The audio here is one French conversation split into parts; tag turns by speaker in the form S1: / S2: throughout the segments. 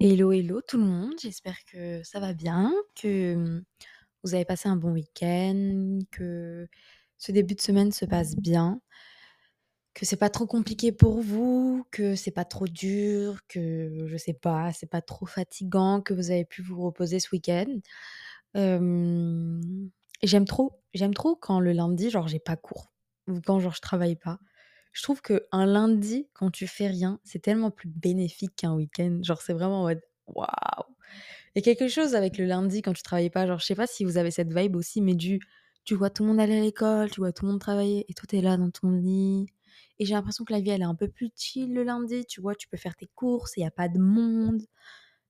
S1: Hello, hello tout le monde, j'espère que ça va bien, que mmh, vous avez passé un bon week-end, que ce début de semaine se passe bien, que c'est pas trop compliqué pour vous, que c'est pas trop dur, que je sais pas, c'est pas trop fatigant, que vous avez pu vous reposer ce week-end. J'aime trop, j'aime trop quand le lundi, genre j'ai pas cours ou quand genre je travaille pas. Je trouve que un lundi, quand tu fais rien, c'est tellement plus bénéfique qu'un week-end. Genre, c'est vraiment en waouh! Il y a quelque chose avec le lundi quand tu travailles pas. Genre, je sais pas si vous avez cette vibe aussi, mais du tu vois tout le monde aller à l'école, tu vois tout le monde travailler et toi t'es là dans ton lit. Et j'ai l'impression que la vie elle est un peu plus chill le lundi, tu vois, tu peux faire tes courses, il y a pas de monde.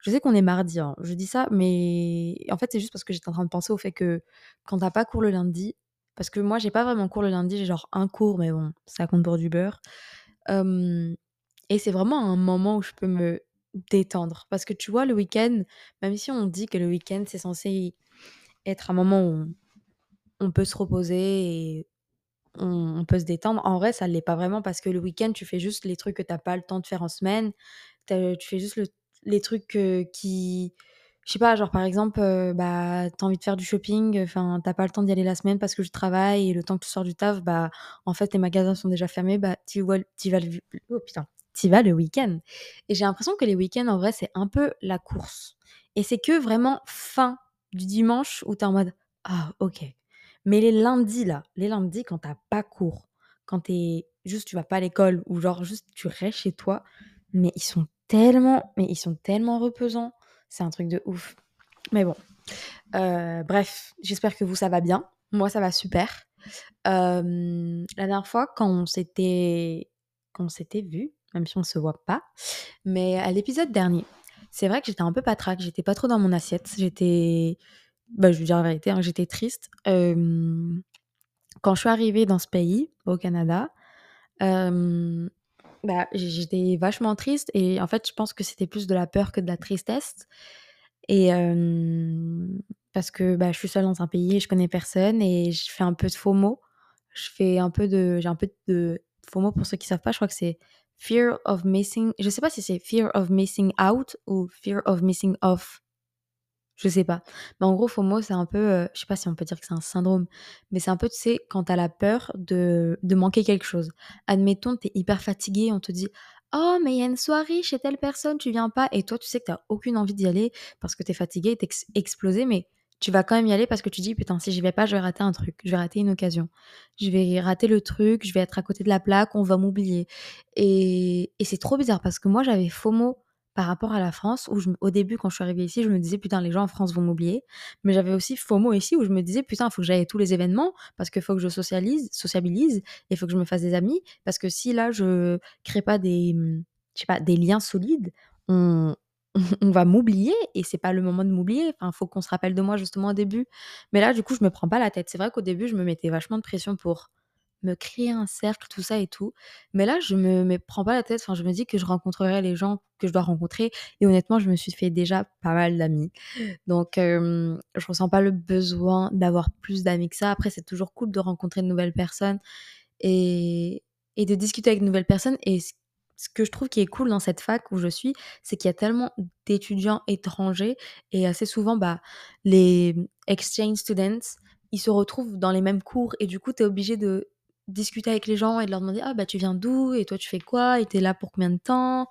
S1: Je sais qu'on est mardi, hein, je dis ça, mais en fait c'est juste parce que j'étais en train de penser au fait que quand t'as pas cours le lundi, parce que moi, j'ai pas vraiment cours le lundi, j'ai genre un cours, mais bon, ça compte pour du beurre. et c'est vraiment un moment où je peux me détendre. Parce que tu vois, le week-end, même si on dit que le week-end, c'est censé être un moment où on, peut se reposer et on, peut se détendre, en vrai, ça l'est pas vraiment parce que le week-end, tu fais juste les trucs que t'as pas le temps de faire en semaine. Tu fais juste les trucs qui je sais pas, genre par exemple, euh, bah, t'as envie de faire du shopping, enfin, t'as pas le temps d'y aller la semaine parce que je travaille et le temps que tu sors du taf, bah, en fait, tes magasins sont déjà fermés, bah, tu vas, vas le, oh putain, vas le week-end. Et j'ai l'impression que les week-ends, en vrai, c'est un peu la course. Et c'est que vraiment fin du dimanche où t'es en mode, ah, ok. Mais les lundis, là, les lundis, quand t'as pas cours, quand t'es juste, tu vas pas à l'école ou genre juste tu restes chez toi, mais ils sont tellement, mais ils sont tellement reposants c'est un truc de ouf. Mais bon. Euh, bref, j'espère que vous, ça va bien. Moi, ça va super. la dernière fois, quand on s'était, quand on s'était vu, même si on se voit pas, mais à l'épisode dernier, c'est vrai que j'étais un peu patraque, j'étais pas trop dans mon assiette, j'étais, bah, je veux dire la vérité, hein, j'étais triste. quand je suis arrivée dans ce pays, au Canada, bah, j'étais vachement triste et en fait, je pense que c'était plus de la peur que de la tristesse et parce que, bah, je suis seule dans un pays je connais personne et je fais un peu de FOMO. Je fais un peu de j'ai un peu de FOMO pour ceux qui savent pas, je crois que c'est fear of missing je sais pas si c'est fear of missing out ou fear of missing off. Je sais pas. Mais en gros, FOMO, c'est un peu, euh, je sais pas si on peut dire que c'est un syndrome, mais c'est un peu, tu sais, quand t'as la peur de, de manquer quelque chose. Admettons, t'es hyper fatigué, on te dit Oh, mais il y a une soirée chez telle personne, tu viens pas. Et toi, tu sais que t'as aucune envie d'y aller parce que t'es fatigué, t'es explosé, mais tu vas quand même y aller parce que tu dis Putain, si j'y vais pas, je vais rater un truc, je vais rater une occasion. Je vais rater le truc, je vais être à côté de la plaque, on va m'oublier. Et, et c'est trop bizarre parce que moi, j'avais FOMO par rapport à la France, où je, au début, quand je suis arrivée ici, je me disais, putain, les gens en France vont m'oublier. Mais j'avais aussi FOMO ici, où je me disais, putain, il faut que j'aille à tous les événements, parce qu'il faut que je socialise, sociabilise, et il faut que je me fasse des amis, parce que si là, je crée pas des, mmh, je sais pas, des liens solides, on, on va m'oublier, et c'est pas le moment de m'oublier. Enfin, faut qu'on se rappelle de moi, justement, au début. Mais là, du coup, je me prends pas la tête. C'est vrai qu'au début, je me mettais vachement de pression pour me créer un cercle, tout ça et tout. Mais là, je me, me prends pas la tête. Enfin, je me dis que je rencontrerai les gens que je dois rencontrer. Et honnêtement, je me suis fait déjà pas mal d'amis. Donc, je je ressens pas le besoin d'avoir plus d'amis que ça. Après, c'est toujours cool de rencontrer de nouvelles personnes et, et de discuter avec de nouvelles personnes. Et ce que je trouve qui est cool dans cette fac où je suis, c'est qu'il y a tellement d'étudiants étrangers et assez souvent, bah, les exchange students, ils se retrouvent dans les mêmes cours et du coup, tu es obligé de discuter avec les gens et de leur demander ah bah tu viens d'où et toi tu fais quoi et t'es là pour combien de temps?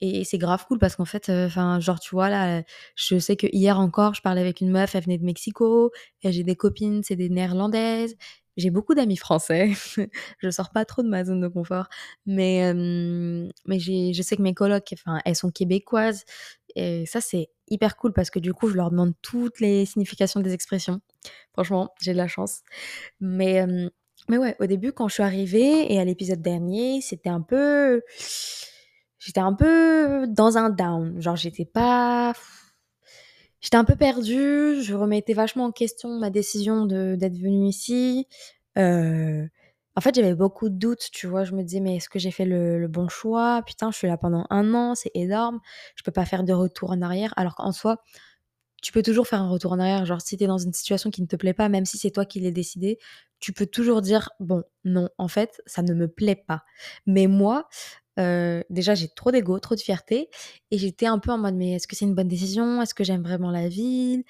S1: et c'est grave cool parce qu'en fait enfin genre tu vois là je sais que hier encore je parlais avec une meuf elle venait de Mexico j'ai des copines c'est des néerlandaises j'ai beaucoup d'amis français je sors pas trop de ma zone de confort mais je sais que mes colocs enfin elles sont québécoises et ça c'est hyper cool parce que du coup je leur demande toutes les significations des expressions. Franchement j'ai de la chance. Mais mais ouais, au début, quand je suis arrivée et à l'épisode dernier, c'était un peu. J'étais un peu dans un down. Genre, j'étais pas. J'étais un peu perdue. Je remettais vachement en question ma décision d'être venue ici. Euh, en fait, j'avais beaucoup de doutes, tu vois. Je me disais, mais est-ce que j'ai fait le, le bon choix? Putain, je suis là pendant un an, c'est énorme. Je peux pas faire de retour en arrière. Alors qu'en soi, tu peux toujours faire un retour en arrière. Genre, si tu es dans une situation qui ne te plaît pas, même si c'est toi qui l'ai décidé, tu peux toujours dire: «Bon, non, en fait, ça ne me plaît pas». Mais moi, heu, déjà, j'ai trop d'ego, trop de fierté et j'étais un peu en mode: «Mais est-ce que c'est une bonne décision? Est-ce que j'aime vraiment la ville?»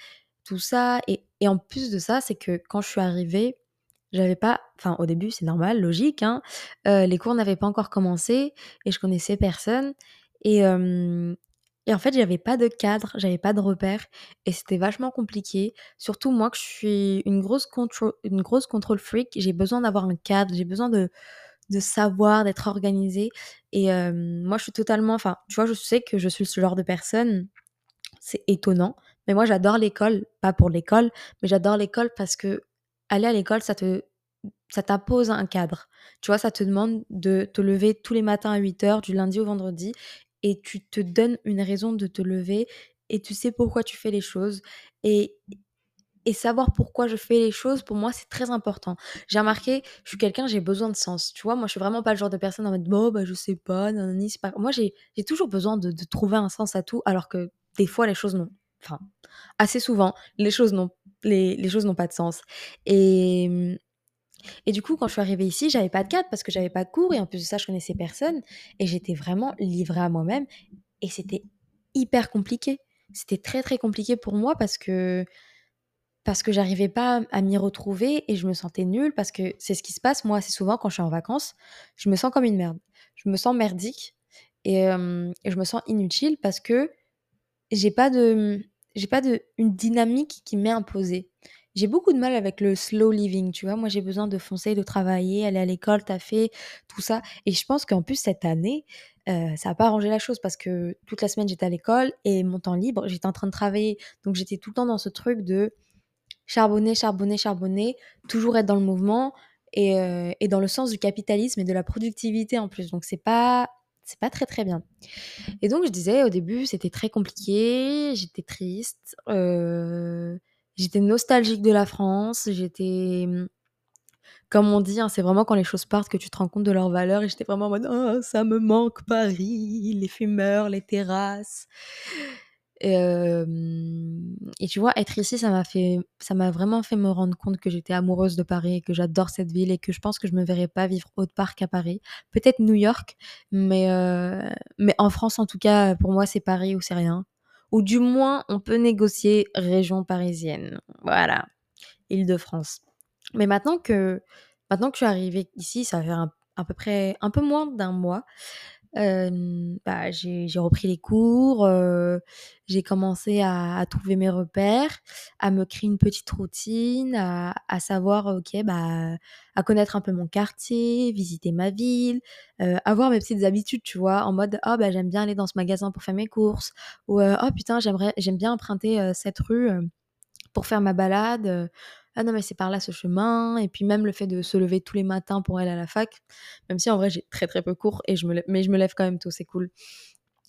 S1: tout ça et en plus de ça, c'est que quand je suis arrivée, j'avais pas enfin, au début, c'est normal, logique, hein, heu, les cours n'avaient pas encore commencé et je connaissais personne et et en fait, j'avais pas de cadre, j'avais pas de repères et c'était vachement compliqué. Surtout moi que je suis une grosse contro une grosse freak, j'ai besoin d'avoir un cadre, j'ai besoin de de savoir, d'être organisée et hem, moi je suis totalement enfin, tu vois, je sais que je suis ce genre de personne, c'est étonnant, mais moi j'adore l'école, pas pour l'école, mais j'adore l'école parce que aller à l'école, ça te ça t'impose un cadre. Tu vois, ça te demande de te lever tous les matins à 8:00 du lundi au vendredi et tu te donnes une raison de te lever et tu sais pourquoi tu fais les choses et et savoir pourquoi je fais les choses, pour moi, c'est très important. J'ai remarqué, je suis quelqu'un, j'ai besoin de sens, tu vois? Moi, je suis vraiment pas le genre de personne en mode: «Bon, bah, je sais pas, nanani, c'est pas» moi, j'ai toujours besoin de trouver un sens à tout, alors que des fois, les choses n'ont enfin, assez souvent, les choses n'ont les les choses n'ont pas de sens et et du coup, quand je suis arrivée ici, j'avais pas de cadre parce que j'avais pas de cours et en plus de ça, je connaissais personne et j'étais vraiment livrée à moi-même et c'était hyper compliqué. C'était très, très compliqué pour moi parce que parce que j'arrivais pas à m'y retrouver et je me sentais nulle parce que c'est ce qui se passe, moi, assez souvent quand je suis en vacances, je me sens comme une merde. Je me sens merdique et hem et je me sens inutile parce que j'ai pas de, j'ai pas de une dynamique qui m'est imposée. J'ai beaucoup de mal avec le slow living, tu vois? Moi, j'ai besoin de foncer, de travailler, aller à l'école, taffer, tout ça et je pense qu'en plus cette année, heu, ça a pas arrangé la chose parce que toute la semaine, j'étais à l'école et mon temps libre, j'étais en train de travailler. Donc j'étais tout le temps dans ce truc de charbonner, charbonner, charbonner, toujours être dans le mouvement et et dans le sens du capitalisme et de la productivité en plus. Donc c'est pas c'est pas très, très bien. Et donc je disais au début, c'était très compliqué, j'étais triste, heu, j'étais nostalgique de la France, j'étais, comme on dit, hein, c'est vraiment quand les choses partent que tu te rends compte de leur valeur et j'étais vraiment en mode: «Oh ça me manque Paris, les fumeurs, les terrasses». Et tu vois, être ici, ça m'a vraiment fait me rendre compte que j'étais amoureuse de Paris que j'adore cette ville et que je pense que je me verrais pas vivre autre part qu'à Paris. Peut-être New York, mais heu, mais en France, en tout cas, pour moi, c'est Paris ou c'est rien. Ou du moins, on peut négocier région parisienne. Voilà, Île-de-France. Mais maintenant que maintenant que je suis arrivée ici, ça fait un à peu près un peu moins d'un mois, Bah, j'ai repris les cours, j'ai commencé à trouver mes repères, à me créer une petite routine, à savoir, OK, bah, à connaître un peu mon quartier, visiter ma ville, avoir mes petites habitudes, tu vois? En mode: «Ah bah, j'aime bien aller dans ce magasin pour faire mes courses» ou «Oh putain, j'aimerais j'aime bien emprunter, cette rue, pour faire ma balade, ah non mais c'est par là ce chemin» et puis même le fait de se lever tous les matins pour aller à la fac, même si en vrai j'ai très, très peu cours et je me lève mais je me lève quand même tôt, c'est cool.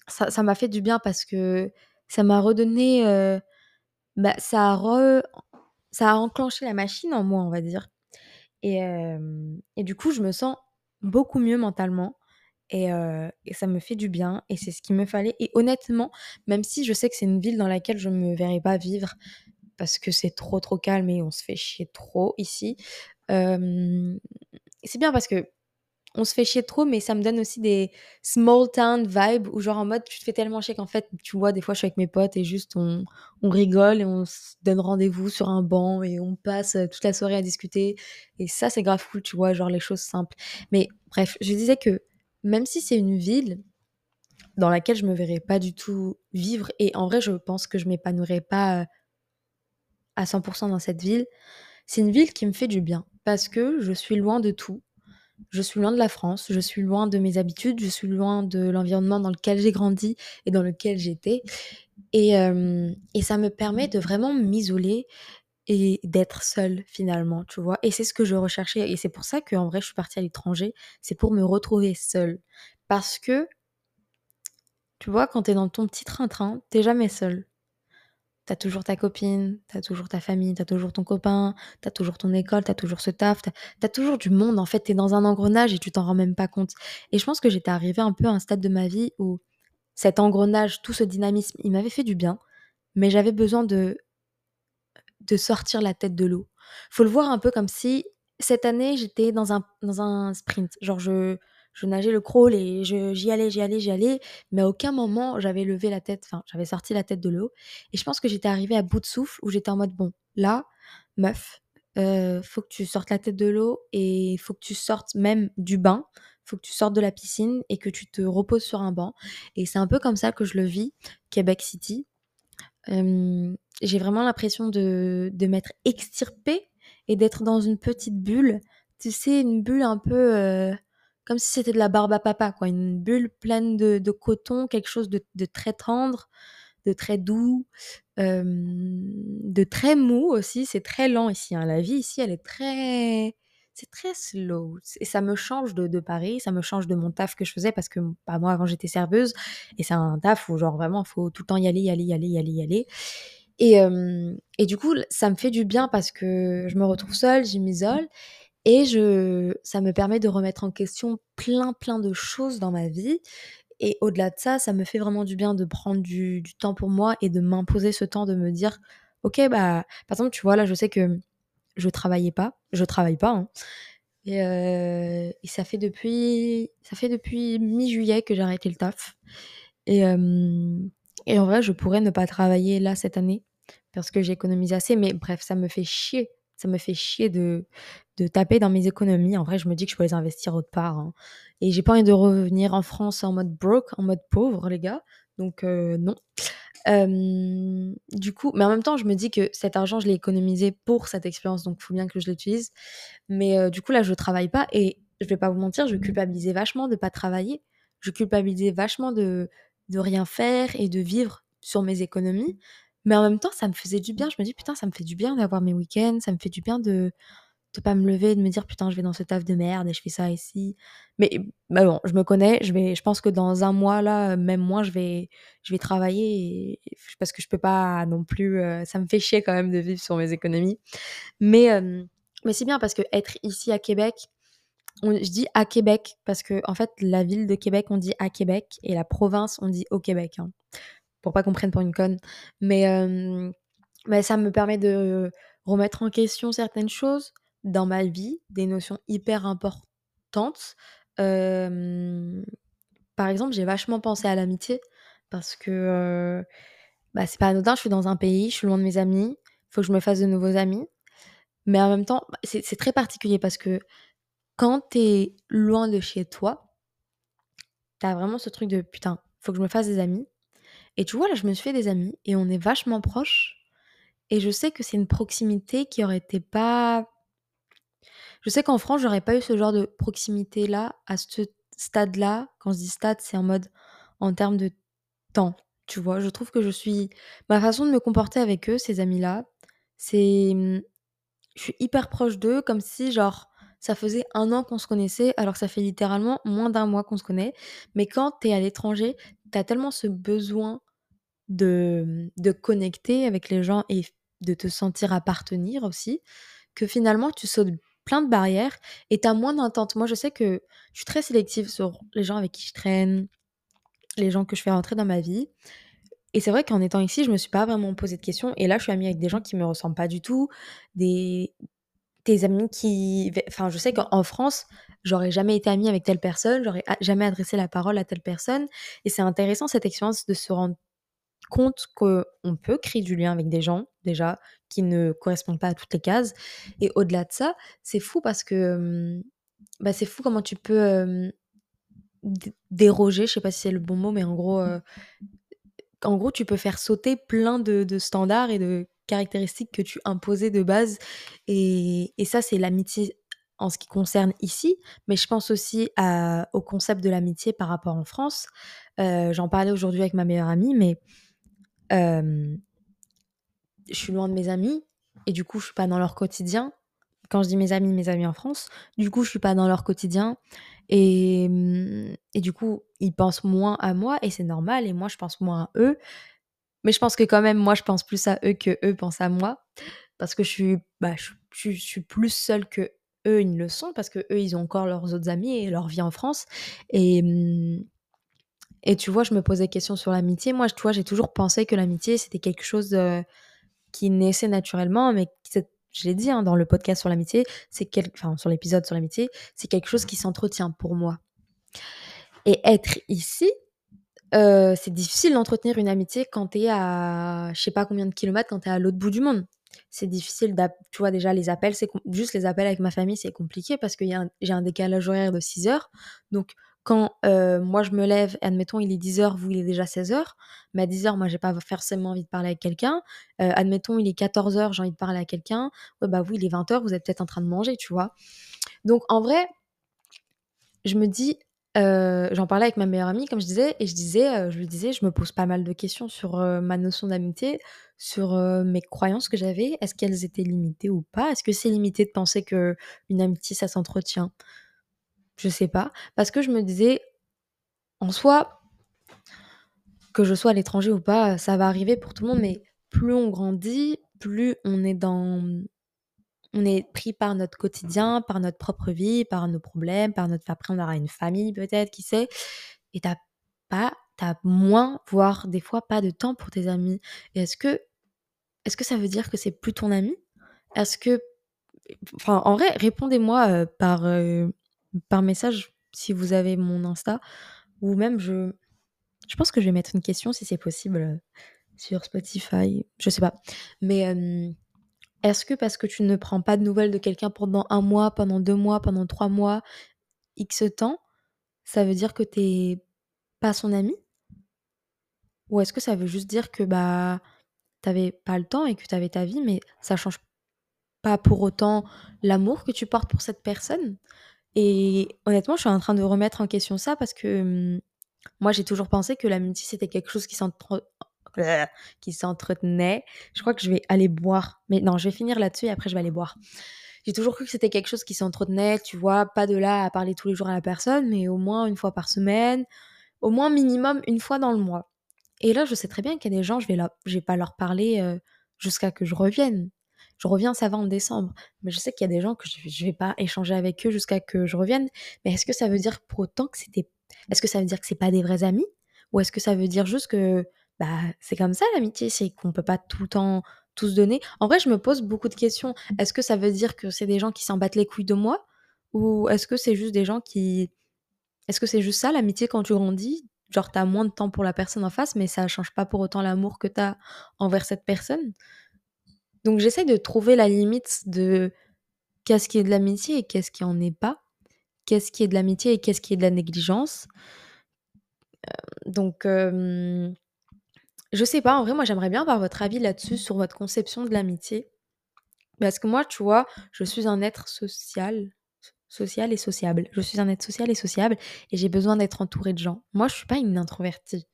S1: Ça m'a fait du bien parce que ça m'a redonné, heu, bah, ça a re ça a enclenché la machine en moi, on va dire et hem et du coup, je me sens beaucoup mieux mentalement et heu et ça me fait du bien et c'est ce qu'il me fallait et honnêtement, même si je sais que c'est une ville dans laquelle je me verrais pas vivre parce que c'est trop, trop calme et on se fait chier trop ici, c'est bien parce que on se fait chier trop, mais ça me donne aussi des small town vibes où genre en mode tu te fais tellement chier qu'en fait, tu vois, des fois je suis avec mes potes et juste on on rigole et on se donne rendez-vous sur un banc et on passe, heu, toute la soirée à discuter et ça, c'est grave cool, tu vois? Genre les choses simples. Mais bref, je disais que même si c'est une ville dans laquelle je me verrais pas du tout vivre et en vrai, je pense que je m'épanouirais pas, heu, à 100% dans cette ville, c'est une ville qui me fait du bien parce que je suis loin de tout. Je suis loin de la France, je suis loin de mes habitudes, je suis loin de l'environnement dans lequel j'ai grandi et dans lequel j'étais et hem et ça me permet de vraiment m'isoler et d'être seule finalement, tu vois? Et c'est ce que je recherchais et c'est pour ça qu'en vrai je suis partie à l'étranger, c'est pour me retrouver seule. Parce que, tu vois, quand tu es dans ton petit train-train, tu es jamais seule. Tu as toujours ta copine, tu as toujours ta famille, tu as toujours ton copain, tu as toujours ton école, tu as toujours ce taf, tu as toujours du monde. En fait, tu es dans un engrenage et tu t'en rends même pas compte. Et je pense que j'étais arrivée un peu à un stade de ma vie où cet engrenage, tout ce dynamisme, il m'avait fait du bien. mais j'avais besoin de de sortir la tête de l'eau. Faut le voir un peu comme si cette année, j'étais dans un dans un sprint. Genre je je nageais le crawl et j'y allais, j'y allais, j'y allais, mais à aucun moment j'avais levé la tête, enfin, j'avais sorti la tête de l'eau et je pense que j'étais arrivée à bout de souffle où j'étais en mode: «Bon, là, meuf, heu, faut que tu sortes la tête de l'eau et faut que tu sortes même du bain, faut que tu sortes de la piscine et que tu te reposes sur un banc» et c'est un peu comme ça que je le vis, Québec City. J'ai vraiment l'impression de de m'être extirpée et d'être dans une petite bulle. Tu sais, une bulle un peu, heu, comme si c'était de la barbe à papa, quoi. Une bulle pleine de coton, quelque chose de très tendre, de très doux, de très mou aussi. C'est très lent ici, hein. La vie ici, elle est très c'est très slow et ça me change de de Paris, ça me change de mon taf que je faisais parce que, bah, moi, avant, j'étais serveuse et c'est un taf où genre vraiment, faut tout le temps y aller, y aller, y aller, y aller, y aller et et du coup, ça me fait du bien parce que je me retrouve seule, je m'isole et je ça me permet de remettre en question plein, plein de choses dans ma vie. Et au-delà de ça, ça me fait vraiment du bien de prendre du du temps pour moi et de m'imposer ce temps de me dire: «OK, bah» par exemple, tu vois, là, je sais que je travaillais pas, je travaille pas, hein. Et heu et ça fait depuis ça fait depuis mi-juillet que j'ai arrêté le taf. Et et en vrai, je pourrais ne pas travailler là cette année parce que j'ai économisé assez. Mais bref, ça me fait chier. Ça me fait chier de de taper dans mes économies. En vrai, je me dis que je peux les investir autre part, hein et j'ai pas envie de revenir en France en mode broke, en mode pauvre, les gars, donc heu, non. Du coup mais en même temps, je me dis que cet argent, je l'ai économisé pour cette expérience, donc il faut bien que je l'utilise. Mais heu, du coup, là, je travaille pas et je vais pas vous mentir, je culpabilisais vachement de pas travailler. Je culpabilisais vachement de de rien faire et de vivre sur mes économies. Mais en même temps, ça me faisait du bien. Je me dis: «Putain, ça me fait du bien d'avoir mes week-ends, ça me fait du bien de de pas me lever de me dire: "Putain, je vais dans ce taf de merde et je fais ça ici"». Mais mais bon, je me connais, je vais je pense que dans un mois là, même moins, je vais je vais travailler parce que je peux pas non plus, heu, ça me fait chier quand même de vivre sur mes économies. Mais hem, mais c'est bien parce qu'être ici à Québec, on je dis à Québec parce qu'en fait, la ville de Québec, on dit à Québec et la province, on dit au Québec, hein, pour pas qu'on prenne pour une conne. Mais hem, mais ça me permet de remettre en question certaines choses dans ma vie, des notions hyper importantes. Par exemple, j'ai vachement pensé à l'amitié parce que, bah, c'est pas anodin, je suis dans un pays, je suis loin de mes amis, faut que je me fasse de nouveaux amis. Mais en même temps, c'est très particulier parce que quand tu es loin de chez toi tu as vraiment ce truc de: «Putain, faut que je me fasse des amis» et tu vois, là, je me suis fait des amis et on est vachement proches et je sais que c'est une proximité qui aurait été pas je sais qu'en France, j'aurais pas eu ce genre de proximité-là, à ce stade-là. Quand je dis stade, c'est en mode en termes de temps, tu vois? Je trouve que je suis ma façon de me comporter avec eux, ces amis-là, c'est, mmh, je suis hyper proche d'eux comme si genre, ça faisait un an qu'on se connaissait alors que ça fait littéralement moins d'un mois qu'on se connaît. Mais quand tu es à l'étranger, tu as tellement ce besoin de, mmh, de connecter avec les gens et de te sentir appartenir aussi, que finalement tu sautes plein de barrières et tu as moins d'intentes. Moi, je sais que je suis très sélective sur les gens avec qui je traîne, les gens que je fais rentrer dans ma vie et c'est vrai qu'en étant ici, je me suis pas vraiment posé de questions et là, je suis amie avec des gens qui me ressemblent pas du tout, des des amis qui enfin, je sais qu'en France, j'aurais jamais été amie avec telle personne, j'aurais jamais adressé la parole à telle personne et c'est intéressant cette expérience de se rendre compte qu'on peut créer du lien avec des gens, déjà, qui ne correspondent pas à toutes les cases. Et au-delà de ça, c'est fou parce que, hem, bah, c'est fou comment tu peux, d déroger, je sais pas si c'est le bon mot, mais en gros, heu, en gros, tu peux faire sauter plein de de standards et de caractéristiques que tu imposais de base. Et et ça, c'est l'amitié en ce qui concerne ici, mais je pense aussi au concept de l'amitié par rapport en France. Heu, j'en parlais aujourd'hui avec ma meilleure amie, mais je suis loin de mes amis et du coup, je suis pas dans leur quotidien. Quand je dis mes amis, mes amis en France, du coup, je suis pas dans leur quotidien et et du coup, ils pensent moins à moi et c'est normal et moi, je pense moins à eux. Mais je pense que quand même, moi, je pense plus à eux qu'eux pensent à moi parce que je suis, bah, je suis plus seule qu'eux, ils le sont parce qu'eux, ils ont encore leurs autres amis et leur vie en France et Et tu vois, je me posais question sur l'amitié. Moi, tu vois, j'ai toujours pensé que l'amitié, c'était quelque chose euh, qui naissait naturellement, mais je l'ai dit hein, dans le podcast sur l'amitié, enfin sur l'épisode sur l'amitié, c'est quelque chose qui s'entretient pour moi. Et être ici, euh, c'est difficile d'entretenir une amitié quand tu es à je sais pas combien de kilomètres, quand tu es à l'autre bout du monde. C'est difficile, tu vois déjà les appels, c'est juste les appels avec ma famille, c'est compliqué parce que j'ai un décalage horaire de 6 heures. Donc quand euh, moi je me lève, admettons il est 10h, vous il est déjà 16h, mais à 10h moi j'ai pas forcément envie de parler avec quelqu'un. Euh, admettons il est 14h, j'ai envie de parler à quelqu'un. bah vous il est 20h, vous êtes peut-être en train de manger, tu vois. Donc en vrai, je me dis, euh, j'en parlais avec ma meilleure amie, comme je disais, et je disais, je lui disais, je me pose pas mal de questions sur ma notion d'amitié, sur mes croyances que j'avais. Est-ce qu'elles étaient limitées ou pas? Est-ce que c'est limité de penser que une amitié ça s'entretient? Je sais pas. Parce que je me disais, en soi, que je sois à l'étranger ou pas, ça va arriver pour tout le monde, mais plus on grandit, plus on est dans. On est pris par notre quotidien, par notre propre vie, par nos problèmes, par notre. Après, on aura une famille peut-être, qui sait. Et t'as pas. T'as moins, voire des fois pas de temps pour tes amis. Est-ce que. Est-ce que ça veut dire que c'est plus ton ami? Est-ce que. Enfin, en vrai, répondez-moi euh, par. Euh, par message si vous avez mon Insta ou même je je pense que je vais mettre une question si c'est possible euh, sur Spotify, je sais pas. Mais est-ce que parce que tu ne prends pas de nouvelles de quelqu'un pendant un mois, pendant deux mois, pendant trois mois, X temps, ça veut dire que t'es pas son ami? Ou est-ce que ça veut juste dire que bah t'avais pas le temps et que t'avais ta vie, mais ça change pas pour autant l'amour que tu portes pour cette personne? Et honnêtement, je suis en train de remettre en question ça parce que mmh, moi, j'ai toujours pensé que l'amitié, c'était quelque chose qui s'entretenait. Je crois que je vais aller boire. Mais non, je vais finir là-dessus et après, je vais aller boire. J'ai toujours cru que c'était quelque chose qui s'entretenait, tu vois, pas de là à parler tous les jours à la personne, mais au moins une fois par semaine, au moins minimum une fois dans le mois. Et là, je sais très bien qu'il y a des gens, je vais, je vais pas leur parler euh, jusqu'à que je revienne je reviens, ça va en décembre. Mais je sais qu'il y a des gens que je, ne vais pas échanger avec eux jusqu'à que je revienne. Mais est-ce que ça veut dire pour autant que c'était. Est-ce que ça veut dire que c'est pas des vrais amis? Ou est-ce que ça veut dire juste que bah, c'est comme ça l'amitié, c'est qu'on peut pas tout le temps tout se donner? En vrai, je me pose beaucoup de questions. Est-ce que ça veut dire que c'est des gens qui s'en battent les couilles de moi? Ou est-ce que c'est juste des gens qui. Est-ce que c'est juste ça l'amitié quand tu grandis? Genre, t'as moins de temps pour la personne en face, mais ça change pas pour autant l'amour que t'as envers cette personne? Donc j'essaie de trouver la limite de qu'est-ce qui est de l'amitié et qu'est-ce qui en est pas. Qu'est-ce qui est de l'amitié et qu'est-ce qui est de la négligence. Euh, donc je sais pas, en vrai moi j'aimerais bien avoir votre avis là-dessus sur votre conception de l'amitié. Parce que moi, tu vois, je suis un être social, social et sociable. Je suis un être social et sociable et j'ai besoin d'être entouré de gens. Moi, je suis pas une introvertie.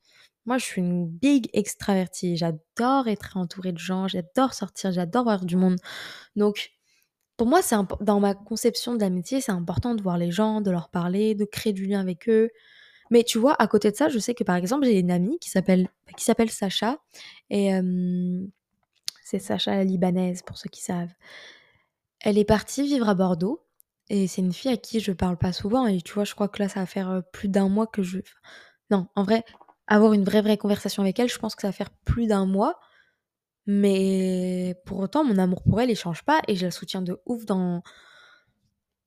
S1: Moi, je suis une big extravertie. J'adore être entourée de gens, j'adore sortir, j'adore voir du monde. Donc, pour moi, c'est dans ma conception de l'amitié, c'est important de voir les gens, de leur parler, de créer du lien avec eux. Mais tu vois, à côté de ça, je sais que par exemple, j'ai une amie qui s'appelle Sacha et c'est Sacha la libanaise pour ceux qui savent. Elle est partie vivre à Bordeaux et c'est une fille à qui je parle pas souvent et tu vois, je crois que là ça va faire plus d'un mois que je non, en vrai, avoir une vraie, vraie conversation avec elle, je pense que ça va faire plus d'un mois. Mais pour autant, mon amour pour elle, il change pas et je la soutiens de ouf dans,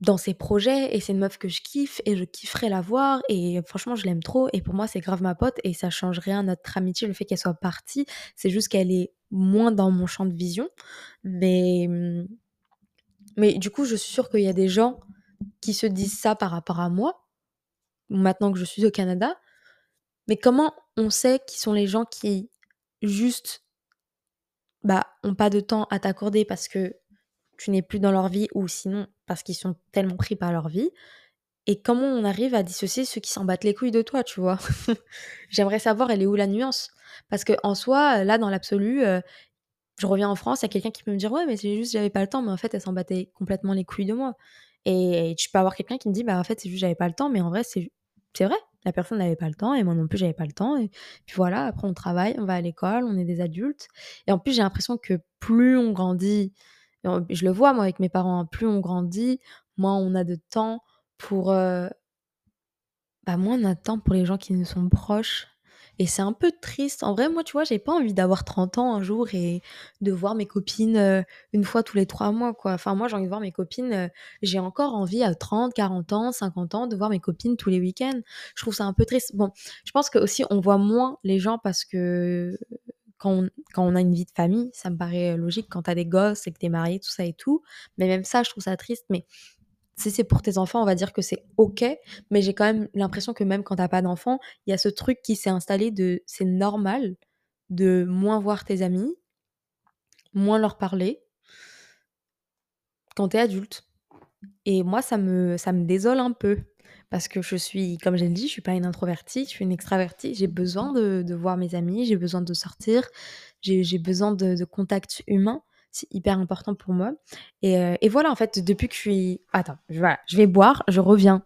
S1: dans ses projets. Et c'est une meuf que je kiffe et je kifferais la voir. Et franchement, je l'aime trop. Et pour moi, c'est grave ma pote et ça change rien notre amitié, le fait qu'elle soit partie. C'est juste qu'elle est moins dans mon champ de vision. Mais, mais du coup, je suis sûre qu'il y a des gens qui se disent ça par rapport à moi, maintenant que je suis au Canada. Mais comment on sait qui sont les gens qui juste bah ont pas de temps à t'accorder parce que tu n'es plus dans leur vie ou sinon parce qu'ils sont tellement pris par leur vie? Et comment on arrive à dissocier ceux qui s'en battent les couilles de toi, tu vois? J'aimerais savoir elle est où la nuance? Parce que en soi là dans l'absolu euh, je reviens en France, il y a quelqu'un qui peut me dire ouais mais c'est juste j'avais pas le temps. Mais en fait elle s'en battait complètement les couilles de moi. Et tu peux avoir quelqu'un qui me dit bah en fait c'est juste j'avais pas le temps. Mais en vrai c'est c'est vrai la personne n'avait pas le temps et moi non plus j'avais pas le temps et puis voilà après on travaille on va à l'école on est des adultes et en plus j'ai l'impression que plus on grandit je le vois moi avec mes parents hein, plus on grandit moins on a de temps pour euh, bah, moins on a de temps pour les gens qui nous sont proches et c'est un peu triste. En vrai, moi, tu vois, j'ai pas envie d'avoir 30 ans un jour et de voir mes copines, heu, 1 fois tous les 3 mois, quoi. Enfin, moi, j'ai envie de voir mes copines, heu, j'ai encore envie à 30-40 ans, 50 ans de voir mes copines tous les week-ends. Je trouve ça un peu triste. Bon, je pense qu'aussi on voit moins les gens parce que quand on quand on a une vie de famille, ça me paraît, logique quand tu as des gosses et que tu es marié, tout ça et tout. Mais même ça, je trouve ça triste. Mais si c'est pour tes enfants, on va dire que c'est OK, mais j'ai quand même l'impression que même quand tu as pas d'enfants, il y a ce truc qui s'est installé de c'est normal de moins voir tes amis, moins leur parler quand tu es adulte. Et moi, ça me ça me désole un peu parce que je suis comme j'ai dit, je suis pas une introvertie, je suis une extravertie. J'ai besoin de de voir mes amis, j'ai besoin de sortir, j'ai j'ai besoin de de contact humain. C'est hyper important pour moi et heu et voilà, en fait, depuis que je suis attends, voilà, je vais boire, je reviens.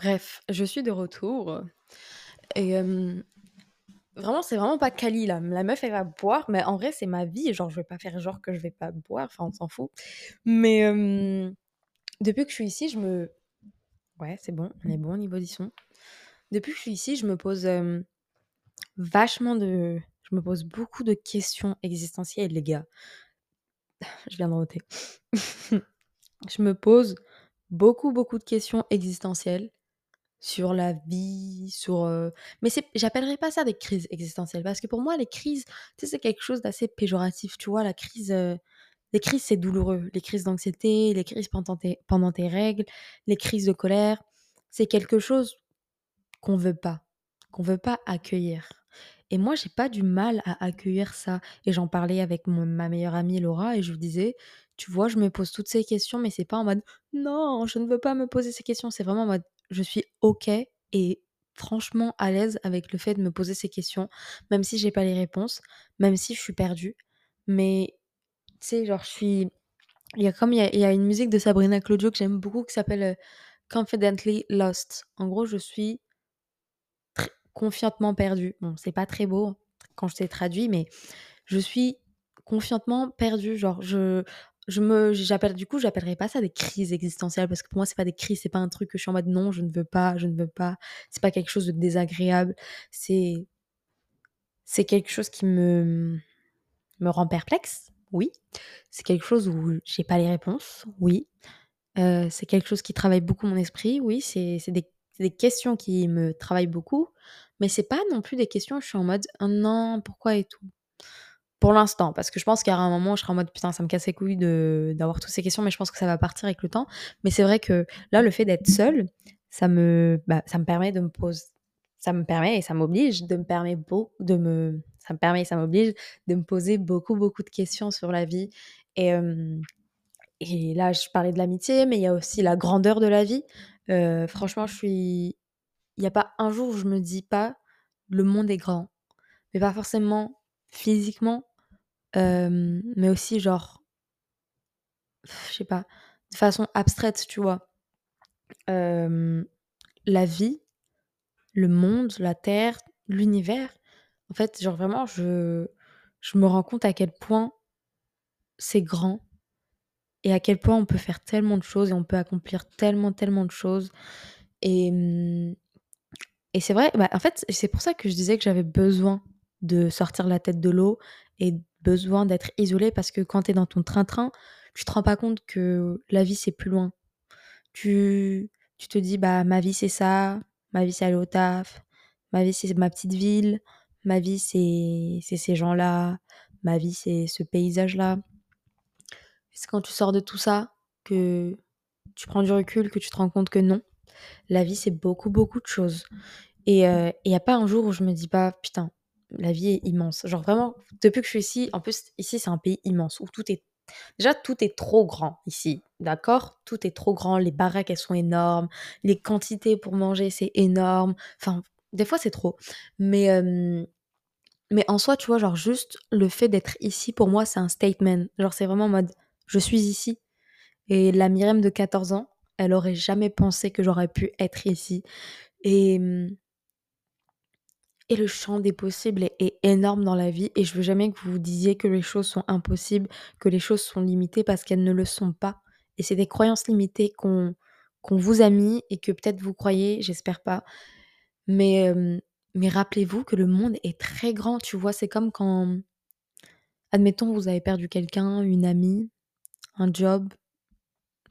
S1: Bref, je suis de retour et vraiment, c'est vraiment pas quali là. La meuf, elle va boire, mais en vrai, c'est ma vie. Genre, je vais pas faire genre que je vais pas boire, enfin, on s'en fout. Mais depuis que je suis ici, je me ouais, c'est bon, on est bon au niveau du son. Depuis que je suis ici, je me pose, hem, vachement de je me pose beaucoup de questions existentielles, les gars. Je viens de roter. Je me pose beaucoup, beaucoup de questions existentielles sur la vie, sur, mais c'est j'appellerais pas ça des crises existentielles parce que pour moi, les crises, tu sais, c'est quelque chose d'assez péjoratif, tu vois? La crise, les crises, c'est douloureux. Les crises d'anxiété, les crises pendant tes pendant tes règles, les crises de colère, c'est quelque chose qu'on veut pas, qu'on veut pas accueillir et moi, j'ai pas du mal à accueillir ça et j'en parlais avec ma meilleure amie Laura et je lui disais: «Tu vois, je me pose toutes ces questions, mais c'est pas en mode: "Non, je ne veux pas me poser ces questions"», c'est vraiment en mode: «Je suis OK et franchement à l'aise avec le fait de me poser ces questions, même si j'ai pas les réponses, même si je suis perdue». Mais tu sais, genre, je suis il y a comme il y a une musique de Sabrina Claudio que j'aime beaucoup qui s'appelle, heu, Confidently Lost. En gros, je suis confiantement perdue. Bon, c'est pas très beau quand je t'ai traduit, mais je suis confiantement perdue. Genre, je je me j'appelle du coup, j'appellerais pas ça des crises existentielles parce que pour moi, c'est pas des crises, c'est pas un truc que je suis en mode: «Non, je ne veux pas, je ne veux pas». C'est pas quelque chose de désagréable. C'est c'est quelque chose qui me me rend perplexe, oui. C'est quelque chose où j'ai pas les réponses, oui. Heu, c'est quelque chose qui travaille beaucoup mon esprit, oui. C'est des des questions qui me travaillent beaucoup, mais c'est pas non plus des questions où je suis en mode: «Oh non, pourquoi et tout?» Pour l'instant, parce que je pense qu'il y aura un moment je serai en mode: «Putain, ça me casse les couilles d'avoir toutes ces questions», mais je pense que ça va partir avec le temps. Mais c'est vrai que là, le fait d'être seule, ça me bah, ça me permet de me pose ça me permet et ça m'oblige de me permet beau de me ça me permet et ça m'oblige de me poser beaucoup, beaucoup de questions sur la vie et et là, je parlais de l'amitié, mais il y a aussi la grandeur de la vie. Heu, franchement, je suis il y a pas un jour où je me dis pas: «Le monde est grand», mais pas forcément physiquement, mais aussi genre je sais pas, de façon abstraite, tu vois? La vie, le monde, la terre, l'univers, en fait, genre vraiment je je me rends compte à quel point c'est grand et à quel point on peut faire tellement de choses et on peut accomplir tellement, tellement de choses et et c'est vrai, bah, en fait, c'est pour ça que je disais que j'avais besoin de sortir la tête de l'eau et besoin d'être isolée parce que quand tu es dans ton train-train, tu te rends pas compte que la vie, c'est plus loin. Tu tu te dis: «Bah, ma vie, c'est ça, ma vie, c'est aller au taf, ma vie, c'est ma petite ville, ma vie, c'est ces gens-là, ma vie, c'est ce paysage-là». C'est quand tu sors de tout ça que tu prends du recul, que tu te rends compte que non, la vie, c'est beaucoup, beaucoup de choses et il y a pas un jour où je me dis pas: «Putain, la vie est immense». Genre vraiment, depuis que je suis ici en plus, ici, c'est un pays immense où tout est déjà tout est trop grand ici, d'accord? Tout est trop grand, les baraques elles sont énormes, les quantités pour manger c'est énorme, enfin des fois c'est trop. Mais mais en soi, tu vois, genre juste le fait d'être ici pour moi c'est un statement. Genre c'est vraiment en mode: «Je suis ici» et la Myrème de 14 ans, elle aurait jamais pensé que j'aurais pu être ici et et le champ des possibles est énorme dans la vie et je veux jamais que vous vous disiez que les choses sont impossibles, que les choses sont limitées parce qu'elles ne le sont pas et c'est des croyances limitées qu'on vous a mis et que peut-être vous croyez, j'espère pas. Mais mais rappelez-vous que le monde est très grand, tu vois? C'est comme quand admettons vous avez perdu quelqu'un, une amie, un job.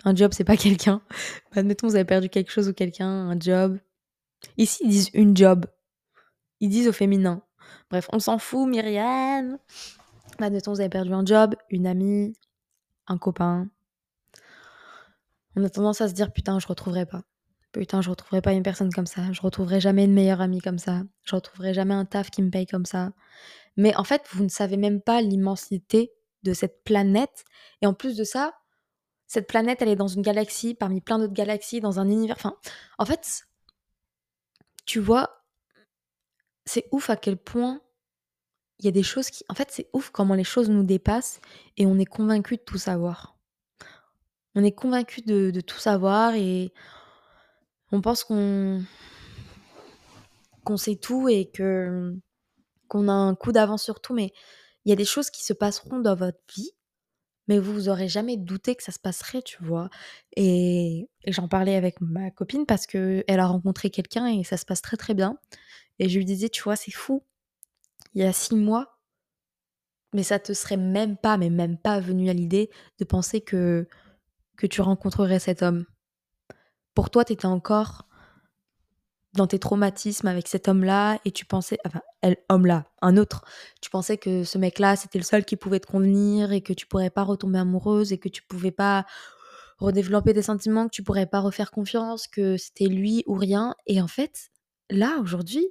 S1: Un job, c'est pas quelqu'un. Admettons vous avez perdu quelque chose ou quelqu'un, un job. Ici, ils disent une job. Ils disent au féminin. Bref, on s'en fout, Myriam. Admettons, vous avez perdu un job, une amie, un copain. On a tendance à se dire putain, je retrouverai pas. Putain, je retrouverai pas une personne comme ça. Je retrouverai jamais une meilleure amie comme ça. Je retrouverai jamais un taf qui me paye comme ça. Mais en fait, vous ne savez même pas l'immensité de cette planète. Et en plus de ça, cette planète, elle est dans une galaxie, parmi plein d'autres galaxies, dans un univers. Enfin, en fait, tu vois, c'est ouf à quel point il y a des choses qui. En fait, c'est ouf comment les choses nous dépassent et on est convaincu de tout savoir. On est convaincu de, tout savoir et on pense qu'on qu'on sait tout et que qu'on a un coup d'avance sur tout, mais il y a des choses qui se passeront dans votre vie, mais vous vous aurez jamais douté que ça se passerait, tu vois. Et, et j'en parlais avec ma copine parce que elle a rencontré quelqu'un et ça se passe très très bien. Et je lui disais, tu vois, c'est fou. Il y a six mois, mais ça te serait même pas, mais même pas venu à l'idée de penser que que tu rencontrerais cet homme. Pour toi, tu étais encore dans tes traumatismes avec cet homme-là et tu pensais, enfin, elle, homme-là, un autre, tu pensais que ce mec-là, c'était le seul qui pouvait te convenir et que tu pourrais pas retomber amoureuse et que tu pouvais pas redévelopper des sentiments, que tu pourrais pas refaire confiance, que c'était lui ou rien. Et en fait, là, aujourd'hui,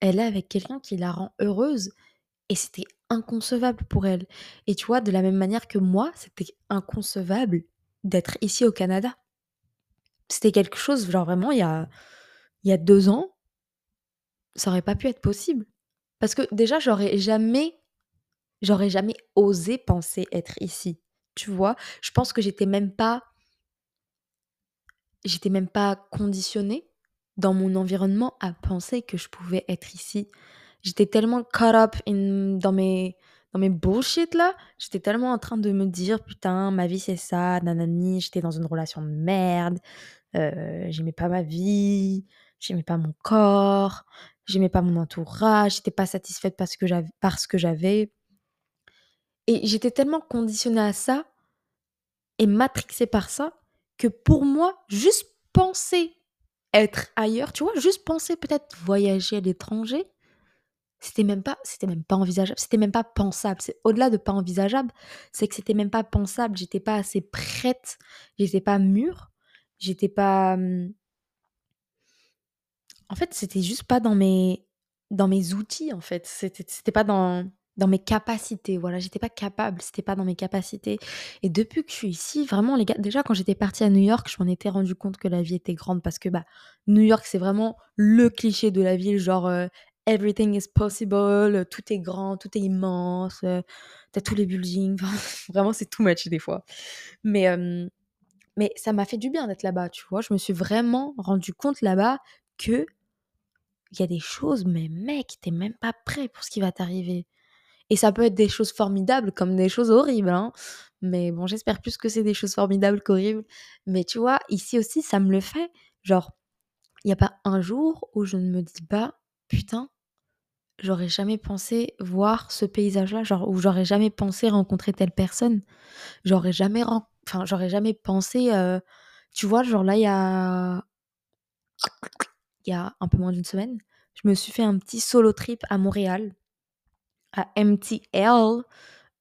S1: elle est avec quelqu'un qui la rend heureuse et c'était inconcevable pour elle. Et tu vois, de la même manière que moi, c'était inconcevable d'être ici au Canada. C'était quelque chose, genre vraiment, il y a, il y a deux ans, ça aurait pas pu être possible. Parce que déjà, j'aurais jamais, j'aurais jamais osé penser être ici. Tu vois, je pense que j'étais même pas, j'étais même pas conditionnée dans mon environnement à penser que je pouvais être ici. J'étais tellement caught up dans mes, dans mes bullshit là. J'étais tellement en train de me dire putain, ma vie c'est ça, nanani. J'étais dans une relation de merde. Euh, j'aimais pas ma vie. J'aimais pas mon corps. J'aimais pas mon entourage. J'étais pas satisfaite parce que j'avais, parce que j'avais. Et j'étais tellement conditionnée à ça et matrixée par ça que pour moi, juste penser être ailleurs, tu vois, juste penser peut-être voyager à l'étranger, c'était même pas c'était même pas envisageable, c'était même pas pensable. C'est au-delà de pas envisageable, c'est que c'était même pas pensable, j'étais pas assez prête, j'étais pas mûre, j'étais pas mmh en fait, c'était juste pas dans mes dans mes outils en fait, c'était c'était pas dans dans mes capacités, voilà, j'étais pas capable, c'était pas dans mes capacités et depuis que je suis ici, vraiment les gars déjà quand j'étais partie à New York, je m'en étais rendu compte que la vie était grande parce que, bah, New York, c'est vraiment le cliché de la ville, genre, heu, everything is possible, tout est grand, tout est immense, heu, tu tous les buildings, vraiment c'est too much des fois. Mais, hem, mais ça m'a fait du bien d'être là-bas, tu vois? Je me suis vraiment rendu compte là-bas que il y a des choses, mais mec, t'es même pas prêt pour ce qui va t'arriver. Et ça peut être des choses formidables comme des choses horribles, hein. Mais bon, j'espère plus que c'est des choses formidables qu'horribles. Mais tu vois, ici aussi, ça me le fait. Genre, il y a pas un jour où je ne me dis pas: «Putain, j'aurais jamais pensé voir ce paysage-là», genre, où j'aurais jamais pensé rencontrer telle personne. J'aurais jamais enfin, j'aurais jamais pensé, heu, tu vois, genre là, y a il y a un peu moins d'une semaine, je me suis fait un petit solo trip à Montréal, à MTL,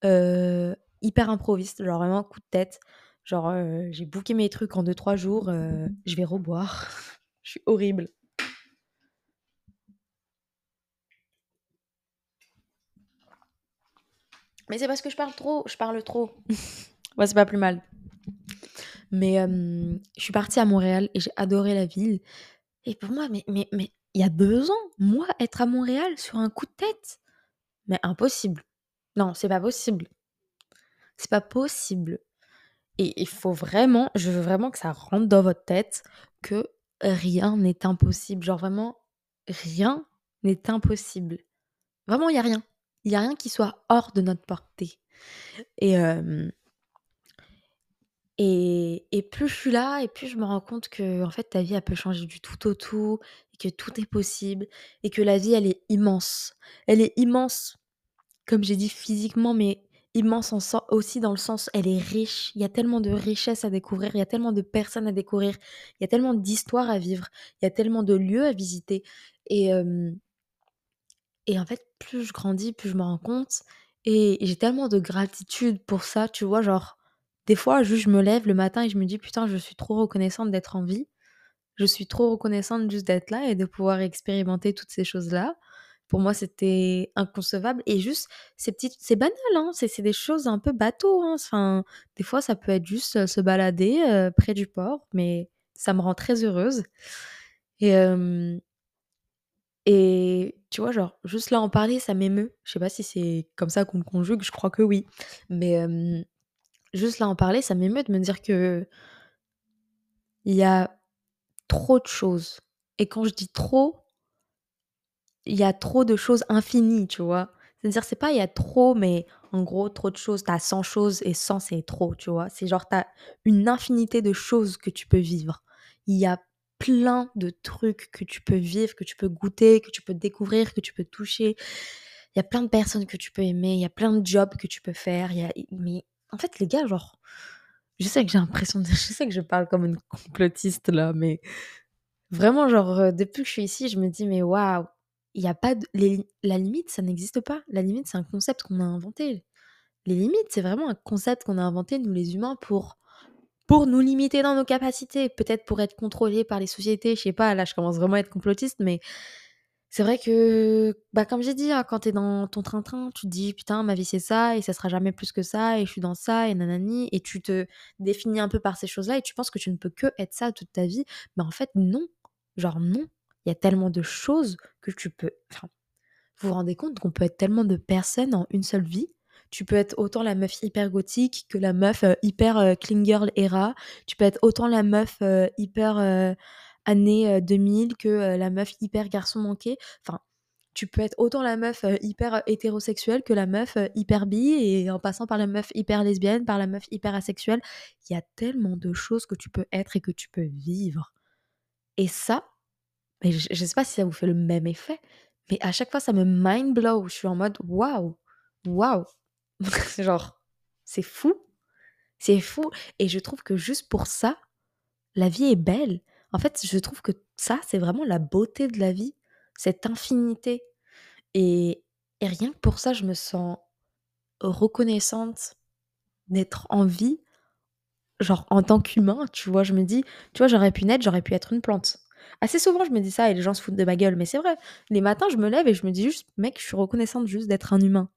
S1: heu, hyper improviste, genre vraiment coup de tête. Genre, heu, j'ai booké mes trucs en deux trois jours, heu, je vais reboire. Je suis horrible. Mais c'est parce que je parle trop, je parle trop. Ouais, c'est pas plus mal. Mais je suis partie à Montréal et j'ai adoré la ville. Et pour moi, mais mais mais il y a 2 ans, moi, être à Montréal sur un coup de tête? Mais impossible. Non, c'est pas possible. C'est pas possible. Et il faut vraiment je veux vraiment que ça rentre dans votre tête que rien n'est impossible. Genre vraiment, rien n'est impossible. Vraiment, il y a rien. Il y a rien qui soit hors de notre portée. Et et et plus je suis là et plus je me rends compte que en fait, ta vie, elle peut changer du tout au tout que tout est possible et que la vie, elle est immense. Elle est immense, comme j'ai dit physiquement, mais immense en aussi dans le sens, elle est riche. Il y a tellement de richesses à découvrir, il y a tellement de personnes à découvrir, il y a tellement d'histoires à vivre, il y a tellement de lieux à visiter et et en fait, plus je grandis, plus je me rends compte et j'ai tellement de gratitude pour ça, tu vois? Genre, des fois, juste je me lève le matin et je me dis: «Putain, je suis trop reconnaissante d'être en vie. Je suis trop reconnaissante juste d'être là et de pouvoir expérimenter toutes ces choses-là». Pour moi, c'était inconcevable et juste ces petites c'est banal, hein, c'est c'est des choses un peu bateau, hein, enfin, des fois, ça peut être juste, se balader, près du port, mais ça me rend très heureuse et et tu vois, genre, juste là, en parler, ça m'émeut. Je sais pas si c'est comme ça qu'on le conjugue, je crois que oui, mais juste là, en parler, ça m'émeut de me dire que il y a trop de choses et quand je dis trop il y a trop de choses infinies, tu vois? C'est-à-dire, c'est pas il y a trop, mais en gros, trop de choses. Tu as 100 choses et 100, c'est trop, tu vois? C'est genre, tu as une infinité de choses que tu peux vivre. Il y a plein de trucs que tu peux vivre, que tu peux goûter, que tu peux découvrir, que tu peux toucher. Il y a plein de personnes que tu peux aimer, il y a plein de jobs que tu peux faire. Il y a mais en fait, les gars, genre, je sais que j'ai l'impression de je sais que je parle comme une complotiste là, mais vraiment, genre, depuis que je suis ici, je me dis: «Mais waouh, il y a pas de les la limite, ça n'existe pas. La limite, c'est un concept qu'on a inventé. Les limites, c'est vraiment un concept qu'on a inventé, nous les humains, pour pour nous limiter dans nos capacités, peut-être pour être contrôlés par les sociétés, je sais pas, là, je commence vraiment à être complotiste, mais c'est vrai que, bah, comme j'ai dit, hein, quand tu es dans ton train-train, tu te dis: «Putain, ma vie, c'est ça et ça sera jamais plus que ça et je suis dans ça et nanani» et tu te définis un peu par ces choses-là et tu penses que tu ne peux que être ça toute ta vie. Mais en fait, non. Genre non. Il y a tellement de choses que tu peux enfin, vous vous rendez compte qu'on peut être tellement de personnes en une seule vie? Tu peux être autant la meuf hyper gothique que la meuf, hyper, clean girl era. Tu peux être autant la meuf, hyper, années, 2000 que, la meuf hyper garçon manqué. Enfin, tu peux être autant la meuf, hyper hétérosexuelle que la meuf, hyper bi et en passant par la meuf hyper lesbienne, par la meuf hyper asexuelle. Il y a tellement de choses que tu peux être et que tu peux vivre et ça, mais je je sais pas si ça vous fait le même effet, mais à chaque fois ça me mind blow. Je suis en mode: «Waouh, waouh!» genre, c'est fou, c'est fou et je trouve que juste pour ça, la vie est belle. En fait, je trouve que ça, c'est vraiment la beauté de la vie, cette infinité et et rien que pour ça, je me sens reconnaissante d'être en vie, genre en tant qu'humain, tu vois? Je me dis: «Tu vois, j'aurais pu naître, j'aurais pu être une plante». Assez souvent, je me dis ça et les gens se foutent de ma gueule, mais c'est vrai. Les matins, je me lève et je me dis juste: «Mec, je suis reconnaissante juste d'être un humain».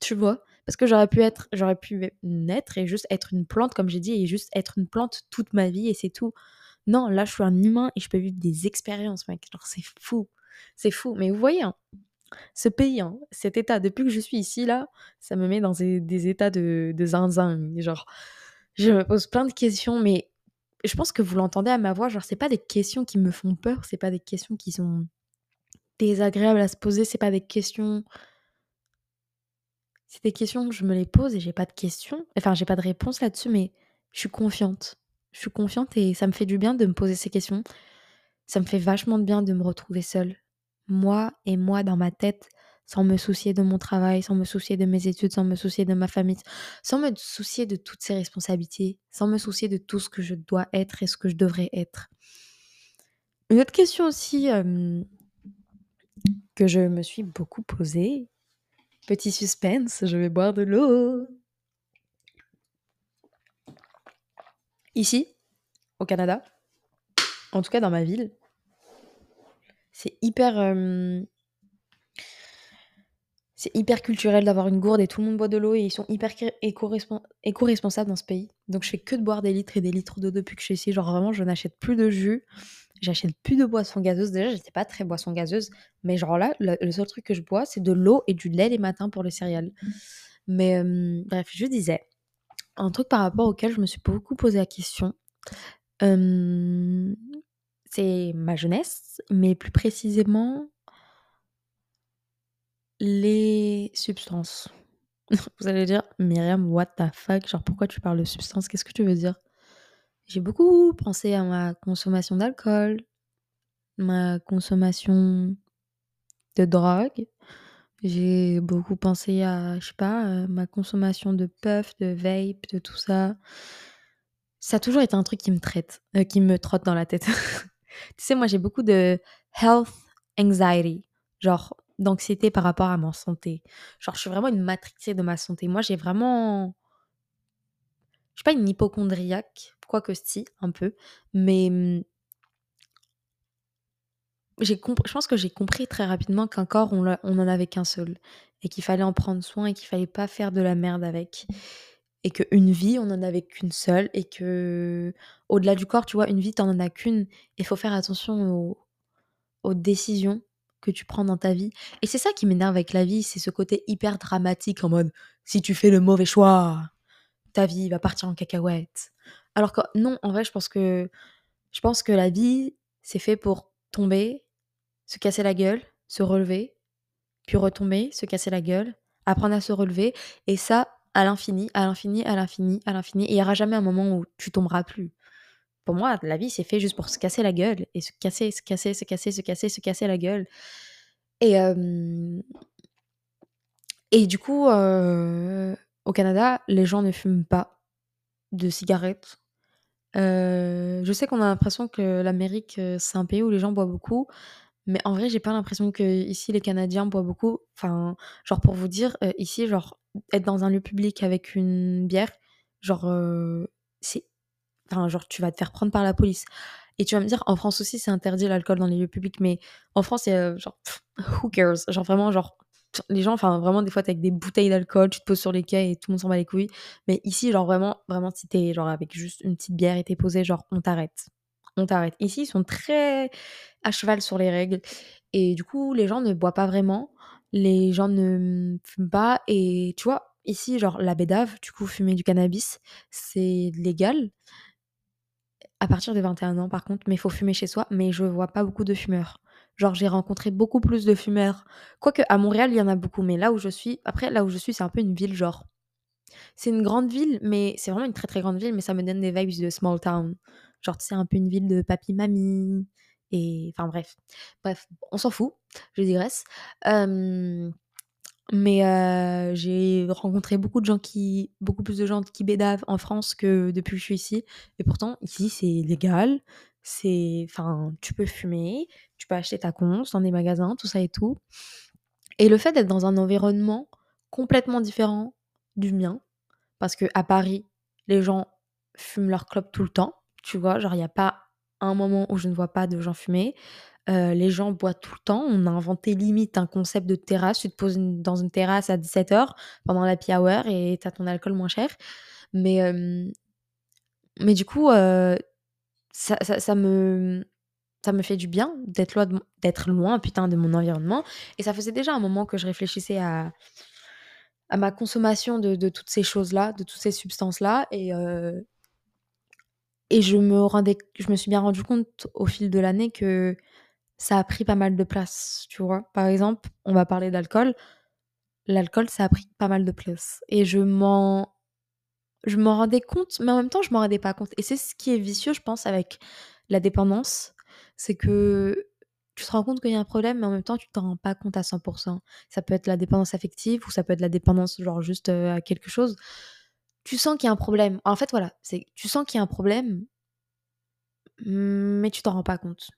S1: Tu vois? Parce que j'aurais pu être j'aurais pu naître et juste être une plante, comme j'ai dit, et juste être une plante toute ma vie et c'est tout. Non, là, je suis un humain et je peux vivre des expériences, mec. Genre, c'est fou. C'est fou. Mais vous voyez, hein, ce pays, hein, cet état, depuis que je suis ici, là, ça me met dans des, états de, de zinzin. Genre, je me pose plein de questions, mais je pense que vous l'entendez à ma voix. Genre, c'est pas des questions qui me font peur, c'est pas des questions qui sont désagréables à se poser, c'est pas des questions c'est des questions que je me les pose et j'ai pas de questions. Enfin, j'ai pas de réponse là-dessus, mais je suis confiante. Je suis confiante et ça me fait du bien de me poser ces questions. Ça me fait vachement de bien de me retrouver seule. Moi et moi dans ma tête, sans me soucier de mon travail, sans me soucier de mes études, sans me soucier de ma famille, sans me soucier de toutes ces responsabilités, sans me soucier de tout ce que je dois être et ce que je devrais être. Une autre question aussi que je me suis beaucoup posée, Petit suspense, je vais boire de l'eau. Ici, au Canada, en tout cas dans ma ville, c'est hyper... c'est hyper culturel d'avoir une gourde et tout le monde boit de l'eau et ils sont hyper éco-responsables dans ce pays. Donc je fais que de boire des litres et des litres d'eau depuis que je suis ici. Genre vraiment, je n'achète plus de jus, j'achète plus de boissons gazeuses. Déjà, j'étais pas très boisson gazeuse, mais genre là, le, seul truc que je bois, c'est de l'eau et du lait les matins pour les céréales. Mais bref, je disais, un truc par rapport auquel je me suis beaucoup posé la question, c'est ma jeunesse, mais plus précisément les substances. Vous allez dire: «Myriam, what the fuck? Genre pourquoi tu parles de substances? Qu'est-ce que tu veux dire?» j'ai beaucoup pensé à ma consommation d'alcool, ma consommation de drogue. J'ai beaucoup pensé à, je sais pas, ma consommation de puff, de vape, de tout ça. Ça a toujours été un truc qui me traite, euh, qui me trotte dans la tête. tu sais, moi j'ai beaucoup de health anxiety, genre d'anxiété par rapport à ma santé. Genre, je suis vraiment une matrixée de ma santé. Moi, j'ai vraiment. Je suis pas une hypochondriaque, quoique si, un peu, mais mmh, j'ai je pense que j'ai compris très rapidement qu'un corps, on, on en avait qu'un seul, et qu'il fallait en prendre soin, et qu'il fallait pas faire de la merde avec. Et qu'une vie, on en avait qu'une seule, et que au-delà du corps, tu vois, une vie, t'en en as qu'une. Il faut faire attention aux, aux décisions que tu prends dans ta vie. Et c'est ça qui m'énerve avec la vie, c'est ce côté hyper dramatique en mode si tu fais le mauvais choix, ta vie va partir en cacahuète. Alors que non, en vrai, je pense que je pense que la vie, c'est fait pour tomber, se casser la gueule, se relever, puis retomber, se casser la gueule, apprendre à se relever et ça à l'infini, à l'infini, à l'infini, à l'infini il n'y aura jamais un moment où tu tomberas plus. Pour moi, la vie, c'est fait juste pour se casser la gueule et se casser, se casser, se casser, se casser, se casser la gueule. Et, et du coup, au Canada, les gens ne fument pas de cigarettes. je sais qu'on a l'impression que l'Amérique, c'est un pays où les gens boivent beaucoup. Mais en vrai, j'ai pas l'impression que ici les Canadiens boivent beaucoup. Enfin, genre pour vous dire, ici, genre être dans un lieu public avec une bière, genre c'est Enfin, genre, tu vas te faire prendre par la police. Et tu vas me dire, en France aussi, c'est interdit l'alcool dans les lieux publics, mais en France, c'est euh, genre, who cares? Genre, vraiment, genre, les gens, enfin, vraiment, des fois, t'es avec des bouteilles d'alcool, tu te poses sur les quais et tout le monde s'en va les couilles. Mais ici, genre, vraiment, vraiment, si t'es, genre, avec juste une petite bière et t'es posé, genre, on t'arrête. On t'arrête. Ici, ils sont très à cheval sur les règles. Et du coup, les gens ne boivent pas vraiment. Les gens ne fument pas. Et tu vois, ici, genre, la bédave, du coup, fumer du cannabis, c'est légal à partir de 21 ans par contre, mais il faut fumer chez soi, mais je vois pas beaucoup de fumeurs. Genre j'ai rencontré beaucoup plus de fumeurs. Quoique à Montréal, il y en a beaucoup, mais là où je suis, après là où je suis, c'est un peu une ville genre. C'est une grande ville, mais c'est vraiment une très très grande ville, mais ça me donne des vibes de small town. Genre c'est un peu une ville de papy mamie et enfin bref. Bref, on s'en fout, je digresse. Mais j'ai rencontré beaucoup de gens qui beaucoup plus de gens qui bédavent en France que depuis que je suis ici et pourtant ici c'est légal, c'est enfin tu peux fumer, tu peux acheter ta conce dans des magasins, tout ça et tout et le fait d'être dans un environnement complètement différent du mien parce que à Paris, les gens fument leur clope tout le temps, tu vois? Genre il y a pas un moment où je ne vois pas de gens fumer. Euh, les gens boivent tout le temps. On a inventé limite un concept de terrasse. Tu te poses dans une terrasse à 17h pendant la hour et tu as ton alcool moins cher. Mais, mais du coup, ça, ça, me, ça me fait du bien d'être loin, d'être loin putain, de mon environnement. Et ça faisait déjà un moment que je réfléchissais à, ma consommation de, de toutes ces choses-là, de toutes ces substances-là. Et, et je me, rendais, je me suis bien rendu compte au fil de l'année que ça a pris pas mal de place, tu vois. Par exemple, on va parler d'alcool. L'alcool, ça a pris pas mal de place. Et je m'en je rendais compte, mais en même temps, je m'en rendais pas compte. Et c'est ce qui est vicieux, je pense, avec la dépendance. C'est que tu te rends compte qu'il y a un problème, mais en même temps, tu t'en rends pas compte à 100%. Ça peut être la dépendance affective ou ça peut être la dépendance, genre, juste euh, à quelque chose. Tu sens qu'il y a un problème. En fait, voilà, c'est tu sens qu'il y a un problème, mais tu t'en rends pas compte.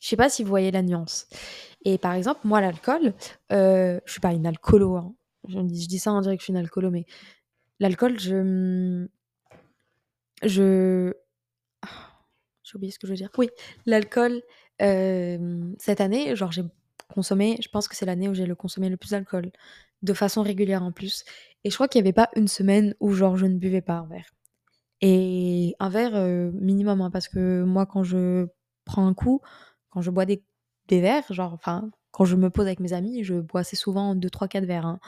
S1: Je sais pas si vous voyez la nuance. Et par exemple, moi, l'alcool, euh, je suis pas une alcoolo. Hein. Je, dis, ça en direct je suis une alcoolo, mais l'alcool, je. Je. J'ai oublié ce que je veux dire. Oui, l'alcool, euh, cette année, genre, j'ai consommé, je pense que c'est l'année où j'ai le consommé le plus d'alcool, de façon régulière en plus. Et je crois qu'il y avait pas une semaine où genre je ne buvais pas un verre. Et un verre euh, minimum, hein, parce que moi quand je prends un coup, quand je bois des, des verres, genre, enfin, quand je me pose avec mes amis, je bois assez souvent 2, 3, 4 verres. hein.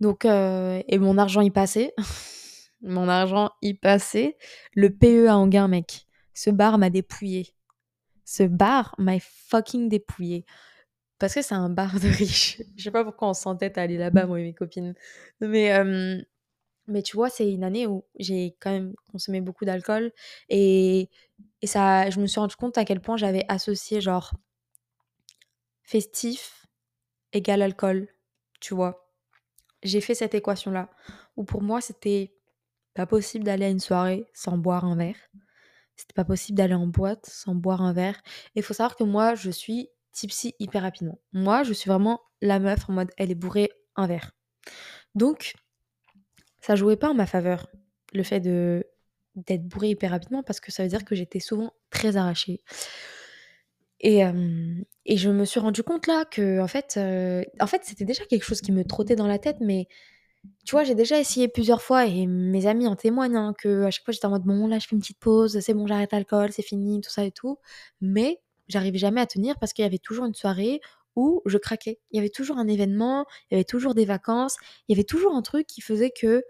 S1: Donc, euh, et mon argent y passait. mon argent y passait. Le PE à Anguin, mec. Ce bar m'a dépouillé. Ce bar m'a fucking dépouillé. Parce que c'est un bar de riches. Je sais pas pourquoi on s'entête à aller là-bas, moi et mes copines. Mais, euh, mais tu vois, c'est une année où j'ai quand même consommé beaucoup d'alcool. Et, et ça, je me suis rendu compte à quel point j'avais associé genre festif égale alcool. Tu vois. J'ai fait cette équation-là. Où pour moi, c'était pas possible d'aller à une soirée sans boire un verre. C'était pas possible d'aller en boîte sans boire un verre. Et il faut savoir que moi, je suis tipsy hyper rapidement. Moi, je suis vraiment la meuf en mode elle est bourrée un verre. Donc, ça jouait pas en ma faveur le fait de d'être bourrée hyper rapidement parce que ça veut dire que j'étais souvent très arrachée. Et, euh, et je me suis rendu compte là que en fait, euh, en fait c'était déjà quelque chose qui me trottait dans la tête, mais tu vois, j'ai déjà essayé plusieurs fois et mes amis en témoignent hein, que à chaque fois j'étais en mode bon là je fais une petite pause, c'est bon j'arrête l'alcool, c'est fini, tout ça et tout. Mais j'arrivais jamais à tenir parce qu'il y avait toujours une soirée où je craquais. Il y avait toujours un événement, il y avait toujours des vacances, il y avait toujours un truc qui faisait que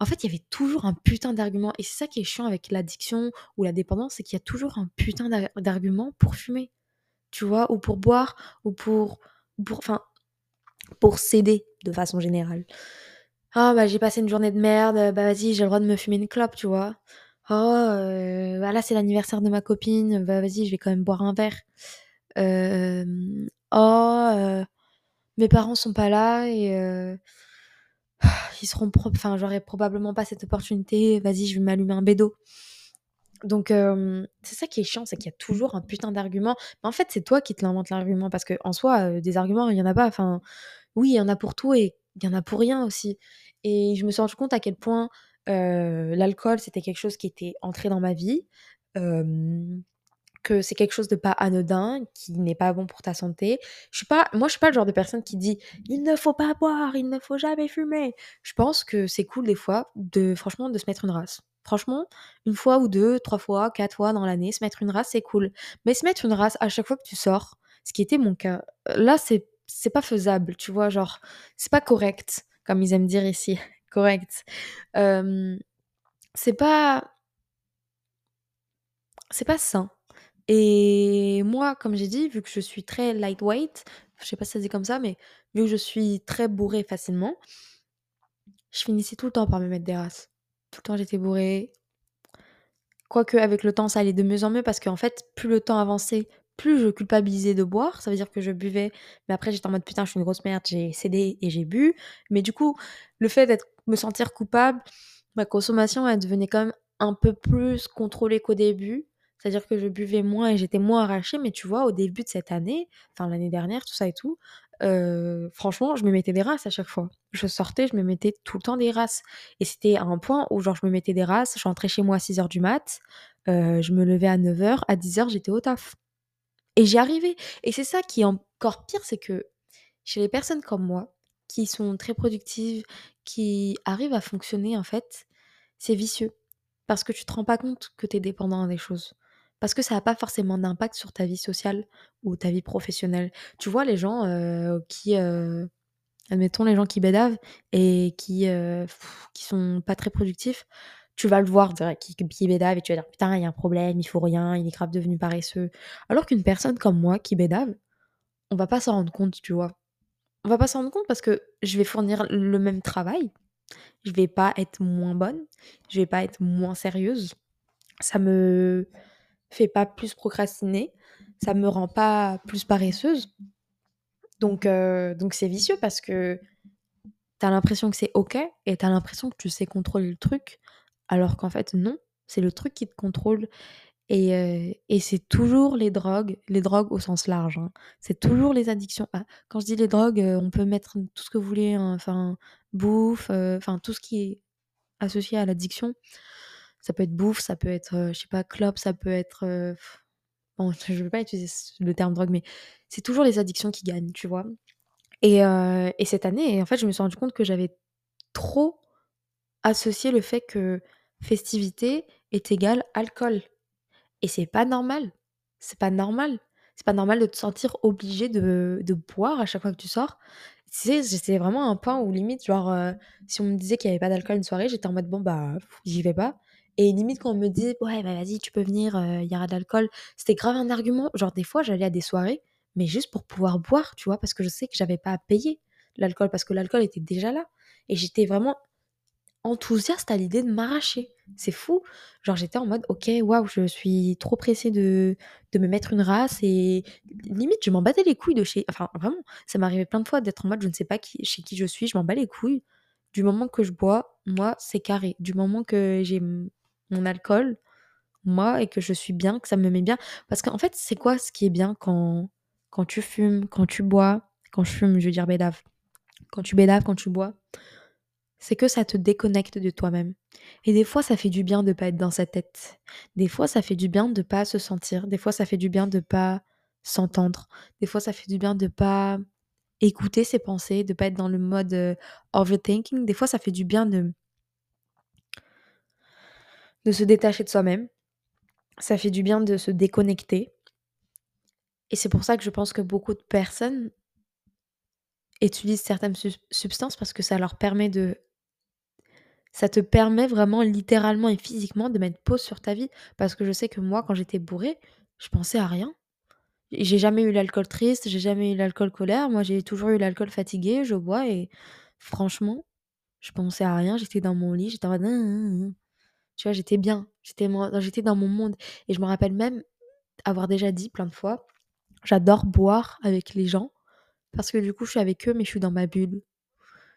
S1: en fait, il y avait toujours un putain d'argument. Et c'est ça qui est chiant avec l'addiction ou la dépendance, c'est qu'il y a toujours un putain d'argument pour fumer. Tu vois, ou pour boire, ou pour. pour enfin, pour céder de façon générale. Ah, bah j'ai passé une journée de merde, bah vas-y, j'ai le droit de me fumer une clope, tu vois. Oh, euh, bah, là c'est l'anniversaire de ma copine, bah vas-y, je vais quand même boire un verre. Euh, oh, euh, mes parents sont pas là et euh, ils seront pro enfin j'aurai probablement pas cette opportunité. Vas-y je vais m'allumer un bédo. Donc c'est ça qui est chiant c'est qu'il y a toujours un putain d'argument. Mais en fait c'est toi qui te l'invente l'argument parce que en soi des arguments il y en a pas. Enfin oui il y en a pour tout et il y en a pour rien aussi. Et je me suis rendu compte à quel point l'alcool c'était quelque chose qui était entré dans ma vie que c'est quelque chose de pas anodin, qui n'est pas bon pour ta santé. Je suis pas, moi, je suis pas le genre de personne qui dit il ne faut pas boire, il ne faut jamais fumer. Je pense que c'est cool des fois de, franchement, de se mettre une race. Franchement, une fois ou deux, trois fois, quatre fois dans l'année, se mettre une race, c'est cool. Mais se mettre une race à chaque fois que tu sors, ce qui était mon cas, là, c'est, c'est pas faisable, tu vois, genre, c'est pas correct, comme ils aiment dire ici, correct. C'est pas, c'est pas sain. Et moi, comme j'ai dit, vu que je suis très lightweight, je sais pas si ça dit comme ça, mais vu que je suis très bourrée facilement, je finissais tout le temps par me mettre des races. Tout le temps, j'étais bourrée. Quoique, avec le temps, ça allait de mieux en mieux parce qu'en fait, plus le temps avançait, plus je culpabilisais de boire. Ça veut dire que je buvais, mais après, j'étais en mode putain, je suis une grosse merde, j'ai cédé et j'ai bu. Mais du coup, le fait d'être me sentir coupable, ma consommation, elle devenait quand même un peu plus contrôlée qu'au début. C'est-à-dire que je buvais moins et j'étais moins arrachée, mais tu vois, au début de cette année, enfin l'année dernière, tout ça et tout, euh, franchement, je me mettais des races à chaque fois. Je sortais, je me mettais tout le temps des races. Et c'était à un point où, genre, je me mettais des races, je rentrais chez moi à 6h du mat, euh, je me levais à 9h, à 10h, j'étais au taf. Et j'y arrivais. Et c'est ça qui est encore pire, c'est que chez les personnes comme moi, qui sont très productives, qui arrivent à fonctionner, en fait, c'est vicieux. Parce que tu te rends pas compte que tu es dépendant des choses parce que ça n'a pas forcément d'impact sur ta vie sociale ou ta vie professionnelle. Tu vois, les gens qui, admettons, les gens qui bédavent et qui, euh, qui sont pas très productifs, tu vas le voir qui, qui bédave et tu vas dire putain, il y a un problème, il faut rien, il est grave devenu paresseux. Alors qu'une personne comme moi qui bédave, on va pas s'en rendre compte, tu vois. On va pas s'en rendre compte parce que je vais fournir le même travail, je vais pas être moins bonne, je vais pas être moins sérieuse. Ça me fait pas plus procrastiner, ça me rend pas plus paresseuse. Donc, euh, donc c'est vicieux parce que tu as l'impression que c'est ok et tu as l'impression que tu sais contrôler le truc, alors qu'en fait, non, c'est le truc qui te contrôle. Et, euh, et c'est toujours les drogues, les drogues au sens large. Hein. C'est toujours les addictions. Ah, quand je dis les drogues, euh, on peut mettre tout ce que vous voulez, hein, enfin, bouffe, enfin, tout ce qui est associé à l'addiction. Ça peut être bouffe, ça peut être, je sais pas, clope, ça peut être bon, je veux pas utiliser le terme drogue, mais c'est toujours les addictions qui gagnent, tu vois? Et et cette année en fait, je me suis rendu compte que j'avais trop associé le fait que festivité est égal alcool et c'est pas normal. C'est pas normal. C'est pas normal de te sentir obligé de de boire à chaque fois que tu sors. Tu sais, j'étais vraiment un point où limite, genre, heu, si on me disait qu'il y avait pas d'alcool une soirée, j'étais en mode: «Bon, bah, j'y vais pas» et limite quand on me dit: «Ouais, bah, vas-y, tu peux venir, heu, il y aura de l'alcool», c'était grave un argument. Genre des fois, j'allais à des soirées, mais juste pour pouvoir boire, tu vois? Parce que je sais que j'avais pas à payer l'alcool, parce que l'alcool était déjà là et j'étais vraiment enthousiaste à l'idée de m'arracher. C'est fou. Genre j'étais en mode: «OK, waouh, je suis trop pressée de de me mettre une race» et limite je m'en battais les couilles de chez enfin vraiment, ça arrivé plein de fois d'être en mode je ne sais pas qui chez qui je suis, je m'en bats les couilles. Du moment que je bois, moi, c'est carré. Du moment que j'ai mon alcool, moi et que je suis bien, que ça me met bien parce qu'en fait, c'est quoi ce qui est bien quand quand tu fumes, quand tu bois? Quand je fume, je veux dire bédave. Quand tu bédaves, quand tu bois, c'est que ça te déconnecte de toi-même. Et des fois, ça fait du bien de pas être dans sa tête. Des fois, ça fait du bien de pas se sentir. Des fois, ça fait du bien de pas s'entendre. Des fois, ça fait du bien de pas écouter ses pensées, de pas être dans le mode euh, overthinking. Des fois, ça fait du bien de, de se détacher de soi-même. Ça fait du bien de se déconnecter. Et c'est pour ça que je pense que beaucoup de personnes utilisent certaines substances parce que ça leur permet de Ça te permet vraiment littéralement et physiquement de mettre pause sur ta vie. Parce que je sais que moi, quand j'étais bourrée, je pensais à rien. J'ai jamais eu l'alcool triste, j'ai jamais eu l'alcool colère. Moi, j'ai toujours eu l'alcool fatigué, je bois et franchement, je pensais à rien. J'étais dans mon lit, j'étais en mode, Hein, hein, hein. tu vois, j'étais bien. J'étais dans mon monde. Et je me rappelle même avoir déjà dit plein de fois, j'adore boire avec les gens parce que du coup, je suis avec eux, mais je suis dans ma bulle.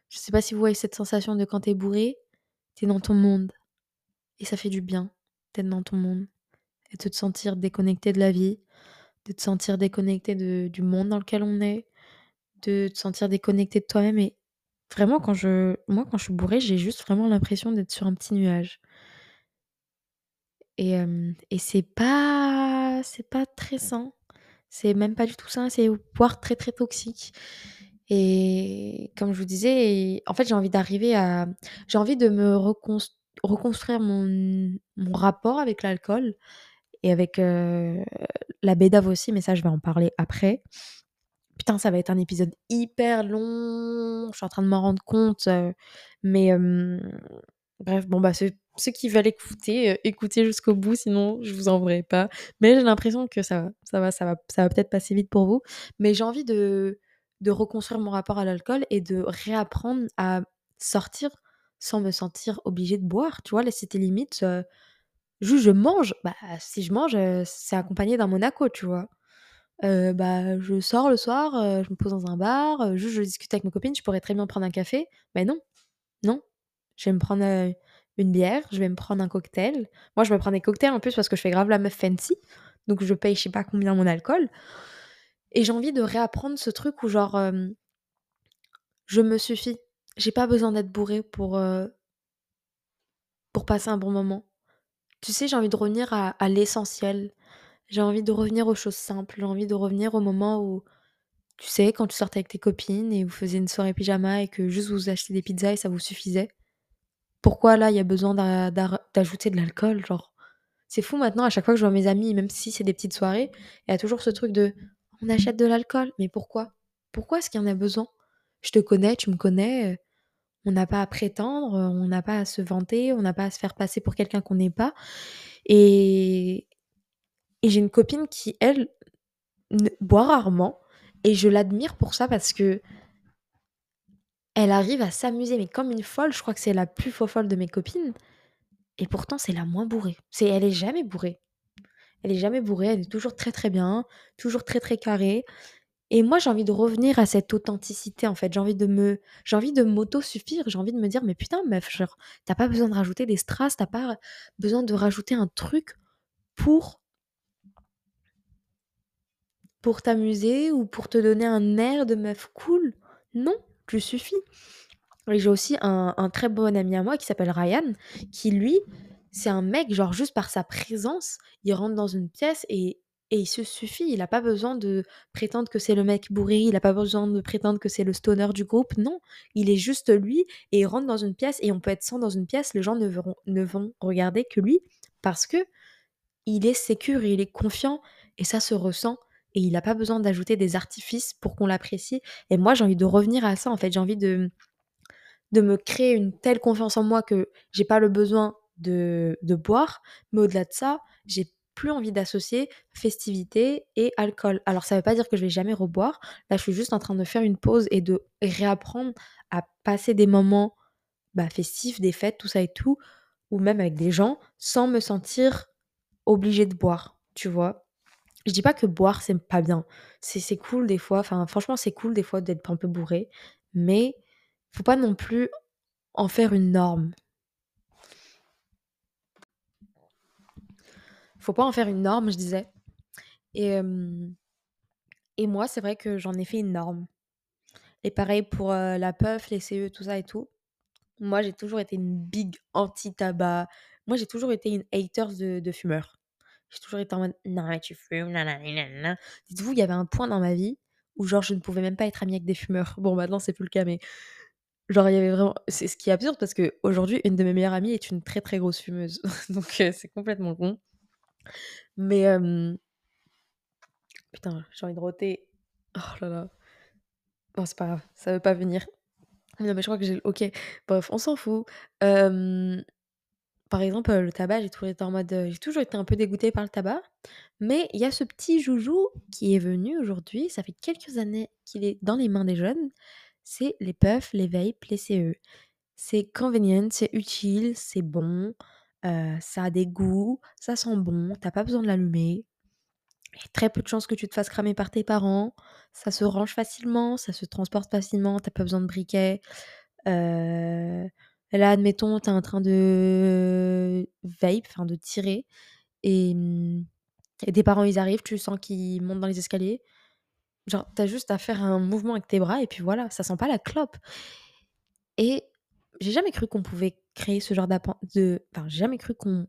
S1: Je sais pas si vous voyez cette sensation de quand t'es bourré, t'es dans ton monde. Et ça fait du bien d'être dans ton monde et de te sentir déconnecté de la vie, de te sentir déconnecté du monde dans lequel on est, de te sentir déconnecté de toi-même. Et vraiment, quand je, moi, quand je suis bourrée, j'ai juste vraiment l'impression d'être sur un petit nuage. Et, euh, et c'est pas, c'est pas très sain. C'est même pas du tout sain. C'est voire très très toxique. Et comme je vous disais, en fait, j'ai envie d'arriver à, j'ai envie de me reconst- reconstruire mon, mon rapport avec l'alcool et avec euh, la bédave aussi, mais ça, je vais en parler après. Putain, ça va être un épisode hyper long. Je suis en train de m'en rendre compte. euh, mais bref, bon, bah, ceux, qui veulent écouter, euh, écoutez jusqu'au bout, sinon je vous en voudrais pas. Mais j'ai l'impression que ça ça va, ça va, ça va peut-être passer vite pour vous. Mais j'ai envie de, de reconstruire mon rapport à l'alcool et de réapprendre à sortir sans me sentir obligée de boire. Tu vois, là, c'était limite. euh, juste, je mange. Bah, si je mange, euh, c'est accompagné d'un Monaco, tu vois. Heu, bah, je sors le soir, je me pose dans un bar, juste je discute avec mes copines, je pourrais très bien prendre un café. Mais non, non, je vais me prendre, une bière, je vais me prendre un cocktail. Moi, je me prends des cocktails en plus parce que je fais grave la meuf fancy, donc je paye je sais pas combien mon alcool et j'ai envie de réapprendre ce truc où genre, je me suffis. J'ai pas besoin d'être bourrée pour, pour passer un bon moment. Tu sais, j'ai envie de revenir à à l'essentiel. J'ai envie de revenir aux choses simples. J'ai envie de revenir au moment où Tu sais, quand tu sortais avec tes copines et vous faisiez une soirée pyjama et que juste vous achetiez des pizzas et ça vous suffisait. Pourquoi là, il y a besoin d'a- d'a- d'ajouter de l'alcool, genre? C'est fou maintenant, à chaque fois que je vois mes amis, même si c'est des petites soirées, il y a toujours ce truc de on achète de l'alcool, mais pourquoi? Pourquoi est-ce qu'il y en a besoin? Je te connais, tu me connais, euh, on n'a pas à prétendre, euh, on n'a pas à se vanter, on n'a pas à se faire passer pour quelqu'un qu'on n'est pas. Et, et j'ai une copine qui, elle, boit rarement, et je l'admire pour ça parce que Elle arrive à s'amuser, mais comme une folle. Je crois que c'est la plus folle de mes copines et pourtant c'est la moins bourrée. C'est elle est jamais bourrée. Elle est jamais bourrée, elle est toujours très, très bien, toujours très, très carrée et moi, j'ai envie de revenir à cette authenticité, en fait. J'ai envie de me j'ai envie de m'auto-suffire. J'ai envie de me dire: «Mais putain meuf, tu pas besoin de rajouter des strass, tu pas besoin de rajouter un truc pour pour t'amuser ou pour te donner un air de meuf cool. Non, tu suffis». J'ai aussi un très bon ami à moi qui s'appelle Ryan, qui lui, c'est un mec, genre juste par sa présence, il rentre dans une pièce et, et il se suffit. Il a pas besoin de prétendre que c'est le mec bourré, il a pas besoin de prétendre que c'est le stoner du groupe. Non, il est juste lui et il rentre dans une pièce et on peut être 100 dans une pièce, les gens ne verront ne vont regarder que lui parce que il est sécure et il est confiant et ça se ressent et il a pas besoin d'ajouter des artifices pour qu'on l'apprécie et moi j'ai envie de revenir à ça en fait, j'ai envie de de me créer une telle confiance en moi que j'ai pas le besoin de, boire, mais au-delà de ça, j'ai plus envie d'associer festivité et alcool. Alors ça veut pas dire que je vais jamais reboire. Là, je suis juste en train de faire une pause et de réapprendre à passer des moments bah, festifs, des fêtes, tout ça et tout, ou même avec des gens, sans me sentir obligée de boire, tu vois. Je dis pas que boire c'est pas bien. C'est cool des fois, enfin franchement c'est cool des fois d'être un peu bourré, mais faut pas non plus en faire une norme. Faut pas en faire une norme, je disais. Et, et moi, c'est vrai que j'en ai fait une norme. Et pareil pour la puff, les CE, tout ça et tout. Moi, j'ai toujours été une big anti-tabac. Moi, j'ai toujours été une hater de, de fumeurs. J'ai toujours été en mode non, mais tu fumes, nanana. Dites-vous, il y avait un point dans ma vie où, genre, je ne pouvais même pas être amie avec des fumeurs. Bon, maintenant, c'est plus le cas, mais genre, il y avait vraiment. C'est ce qui est absurde parce qu'aujourd'hui, une de mes meilleures amies est une très très grosse fumeuse. Donc, euh, c'est complètement con. Mais. Putain, j'ai envie de roter. Oh là là. Non, c'est pas grave, ça veut pas venir. Non, mais je crois que j'ai. Ok, bref, on s'en fout. Par exemple, le tabac, j'ai toujours été en mode. J'ai toujours été un peu dégoûtée par le tabac. Mais il y a ce petit joujou qui est venu aujourd'hui. Ça fait quelques années qu'il est dans les mains des jeunes. C'est les puffs, les vapes, les CE. C'est convenient, c'est utile, c'est bon. Euh, ça a des goûts, ça sent bon. T'as pas besoin de l'allumer. Il y a très peu de chances que tu te fasses cramer par tes parents. Ça se range facilement, ça se transporte facilement, t'as pas besoin de briquet. Euh, là, admettons, t'es en train de vape, enfin de tirer, et, hum, et tes parents ils arrivent, tu sens qu'ils montent dans les escaliers. Genre, t'as juste à faire un mouvement avec tes bras et puis voilà, ça sent pas la clope. Et j'ai jamais cru qu'on pouvait créer ce genre de. Enfin, j'ai jamais cru qu'on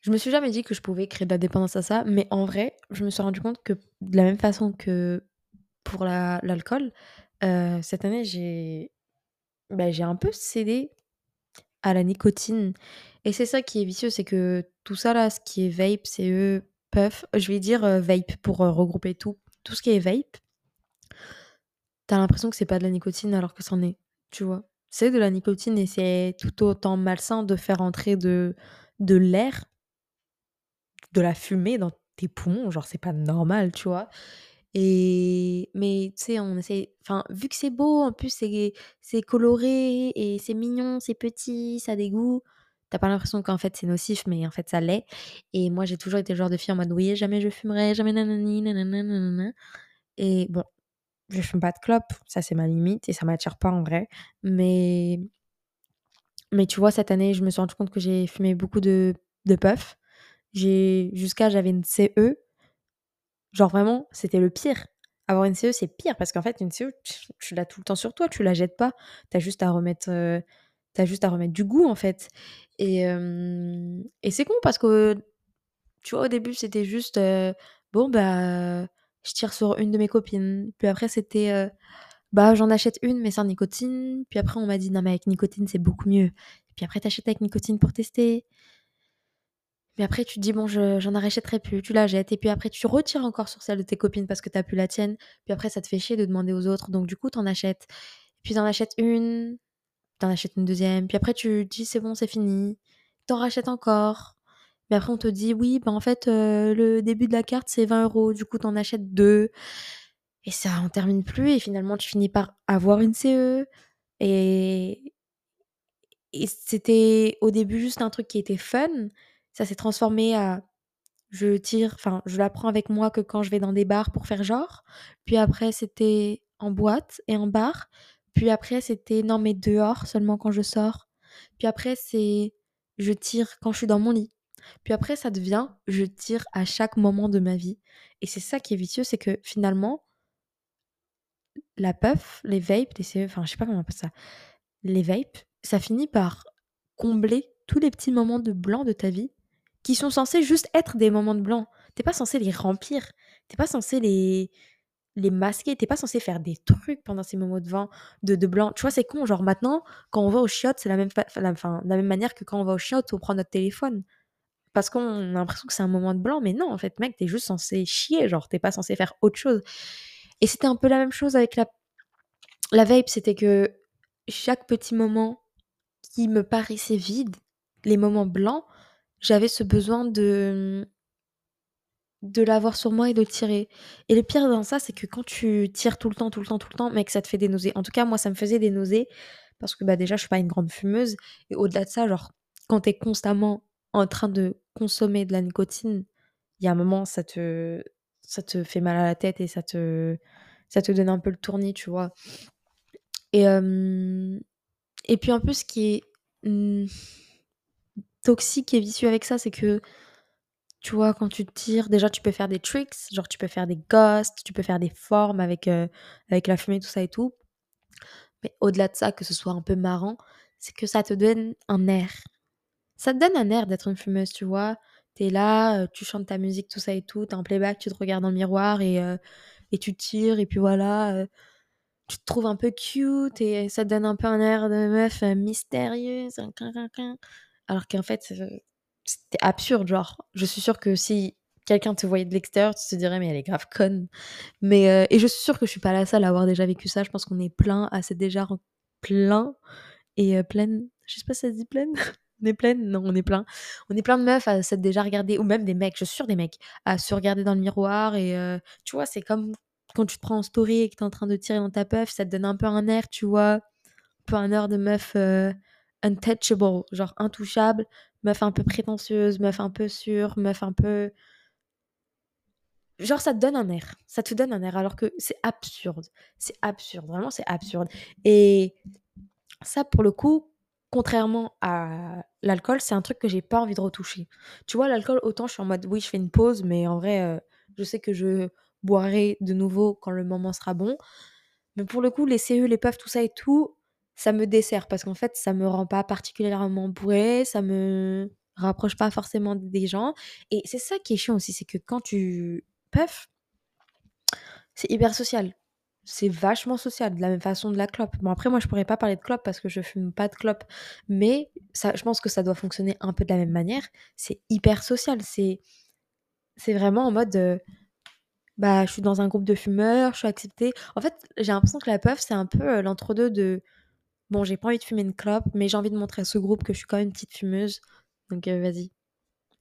S1: Je me suis jamais dit que je pouvais créer de la dépendance à ça, mais en vrai, je me suis rendu compte que de la même façon que pour la- l'alcool, euh, cette année, j'ai bah, j'ai un peu cédé à la nicotine. Et c'est ça qui est vicieux, c'est que tout ça là, ce qui est vape, CE, puff, je vais dire euh, vape pour euh, regrouper tout. Tout ce qui est vape, t'as l'impression que c'est pas de la nicotine alors que c'en est, tu vois. C'est de la nicotine et c'est tout autant malsain de faire entrer de, de l'air de la fumée dans tes poumons, genre c'est pas normal, tu vois? Et mais tu sais, on essaie enfin, vu que c'est beau, en plus c'est coloré et c'est mignon, c'est petit, ça a des goûts, tu pas l'impression qu'en fait c'est nocif, mais en fait ça l'est. Et moi j'ai toujours été le genre de fille en mode: «Oui, jamais je fumerai, jamais nanani nanana» et bon, je fume pas de clope, ça c'est ma limite et ça m'attire pas en vrai. Mais mais tu vois, cette année, je me suis rendu compte que j'ai fumé beaucoup de de puff. J'ai jusqu'à j'avais une CE, genre vraiment, c'était le pire. Avoir une CE, c'est pire parce qu'en fait, une CE, tu tu l'as tout le temps sur toi, tu la jettes pas. Tu as juste à remettre, heu, tu juste à remettre du goût, en fait et hem et c'est con parce que, tu vois, au début, c'était juste, heu, bon, bah, je tire sur une de mes copines. Puis après, c'était, heu, bah, j'en achète une mais sans nicotine. Puis après, on m'a dit: «Non, mais avec nicotine, c'est beaucoup mieux». Puis après, tu achètes avec nicotine pour tester. Mais après, tu te dis: «Bon, je j'en rachèterai plus», tu la jettes et puis après tu retires encore sur celle de tes copines parce que tu as plus la tienne. Puis après, ça te fait chier de demander aux autres, donc du coup, tu en achètes. Puis tu en achètes une, tu en achètes une deuxième. puis après tu te dis: «C'est bon, c'est fini». Tu en rachètes encore. Mais après on te dit: «Oui, bah, en fait, heu, le début de la carte, c'est 20 euros. du coup, tu en achètes 2 et ça en termine plus et finalement tu finis par avoir une CE et et c'était au début juste un truc qui était fun. Ça s'est transformé à je tire, enfin, je la prends avec moi que quand je vais dans des bars pour faire genre. Puis après, c'était en boîte et en bar. Puis après, c'était non, mais dehors seulement quand je sors. Puis après, c'est je tire quand je suis dans mon lit. Puis après, ça devient je tire à chaque moment de ma vie. Et c'est ça qui est vicieux, c'est que finalement, la puff, les vapes, les CE, enfin, je sais pas comment on appelle ça, les vapes, ça finit par combler tous les petits moments de blanc de ta vie qui sont censés juste être des moments de blanc. T'es pas censé les remplir. T'es pas censé les les masquer. T'es pas censé faire des trucs pendant ces moments de vent, de, de blanc. Tu vois, c'est con. Genre maintenant, quand on va au chiottes, c'est la même, la, la même manière que quand on va au chiottes, on prend notre téléphone. Parce qu'on a l'impression que c'est un moment de blanc. Mais non, en fait, mec, t'es juste censé chier. Genre, t'es pas censé faire autre chose. Et c'était un peu la même chose avec la, la vape. C'était que chaque petit moment qui me paraissait vide, les moments blancs, j'avais ce besoin de de l'avoir sur moi et de tirer. Et le pire dans ça, c'est que quand tu tires tout le temps, tout le temps, tout le temps, mec, ça te fait des nausées. En tout cas, moi, ça me faisait des nausées parce que bah déjà, je suis pas une grande fumeuse. Et au-delà de ça, genre, quand tu es constamment en train de consommer de la nicotine, il y a un moment, ça te, ça te fait mal à la tête et ça te, ça te donne un peu le tournis, tu vois. Et, et puis un peu ce qui est mmh, toxique et vicieux avec ça, c'est que tu vois, quand tu tires, déjà, tu peux faire des tricks, genre tu peux faire des ghosts, tu peux faire des formes avec, avec la fumée, tout ça et tout. Mais au-delà de ça, que ce soit un peu marrant, c'est que ça te donne un air. Ça te donne un air d'être une fumeuse, tu vois? T'es là, euh, tu chantes ta musique, tout ça et tout, t'es en playback, tu te regardes dans le miroir et, euh, et tu tires, et puis voilà, tu te trouves un peu cute et ça te donne un peu un air de meuf mystérieuse, alors qu'en fait, c'était absurde, genre. Je suis sûre que si quelqu'un te voyait de l'extérieur, tu te dirais, mais elle est grave conne. Mais, euh, et je suis sûre que je suis pas la seule à avoir déjà vécu ça. Je pense qu'on est plein, assez déjà plein et euh, pleine. Je sais pas si ça se dit pleine. on est pleine? Non, on est plein. On est plein de meufs à s'être déjà regardé, ou même des mecs, je suis sûre des mecs, à se regarder dans le miroir. Et euh, tu vois, c'est comme quand tu te prends en story et que t'es en train de tirer dans ta puff, ça te donne un peu un air, tu vois. Un peu un air de meuf untouchable, genre intouchable, meuf un peu prétentieuse, meuf un peu sûre, meuf un peu. Genre, ça te donne un air. Ça te donne un air, alors que c'est absurde. C'est absurde, vraiment, c'est absurde. Et ça, pour le coup, contrairement à l'alcool, c'est un truc que j'ai pas envie de retoucher. Tu vois, l'alcool, autant je suis en mode, oui, je fais une pause, mais en vrai, euh, je sais que je boirai de nouveau quand le moment sera bon. Mais pour le coup, les CE, les puffs, tout ça et tout, ça me dessert parce qu'en fait, ça me rend pas particulièrement bourré, ça me rapproche pas forcément des gens. Et c'est ça qui est chiant aussi, c'est que quand tu puff, c'est hyper social. C'est vachement social, de la même façon de la clope. Bon, après, moi, je pourrais pas parler de clope parce que je fume pas de clope, mais ça, je pense que ça doit fonctionner un peu de la même manière. C'est hyper social. C'est, c'est vraiment en mode. Euh, bah, je suis dans un groupe de fumeurs, je suis acceptée. En fait, j'ai l'impression que la puff, c'est un peu euh, l'entre-deux de Bon, j'ai pas envie de fumer une clope, mais j'ai envie de montrer à ce groupe que je suis quand même une petite fumeuse. Donc euh, vas-y,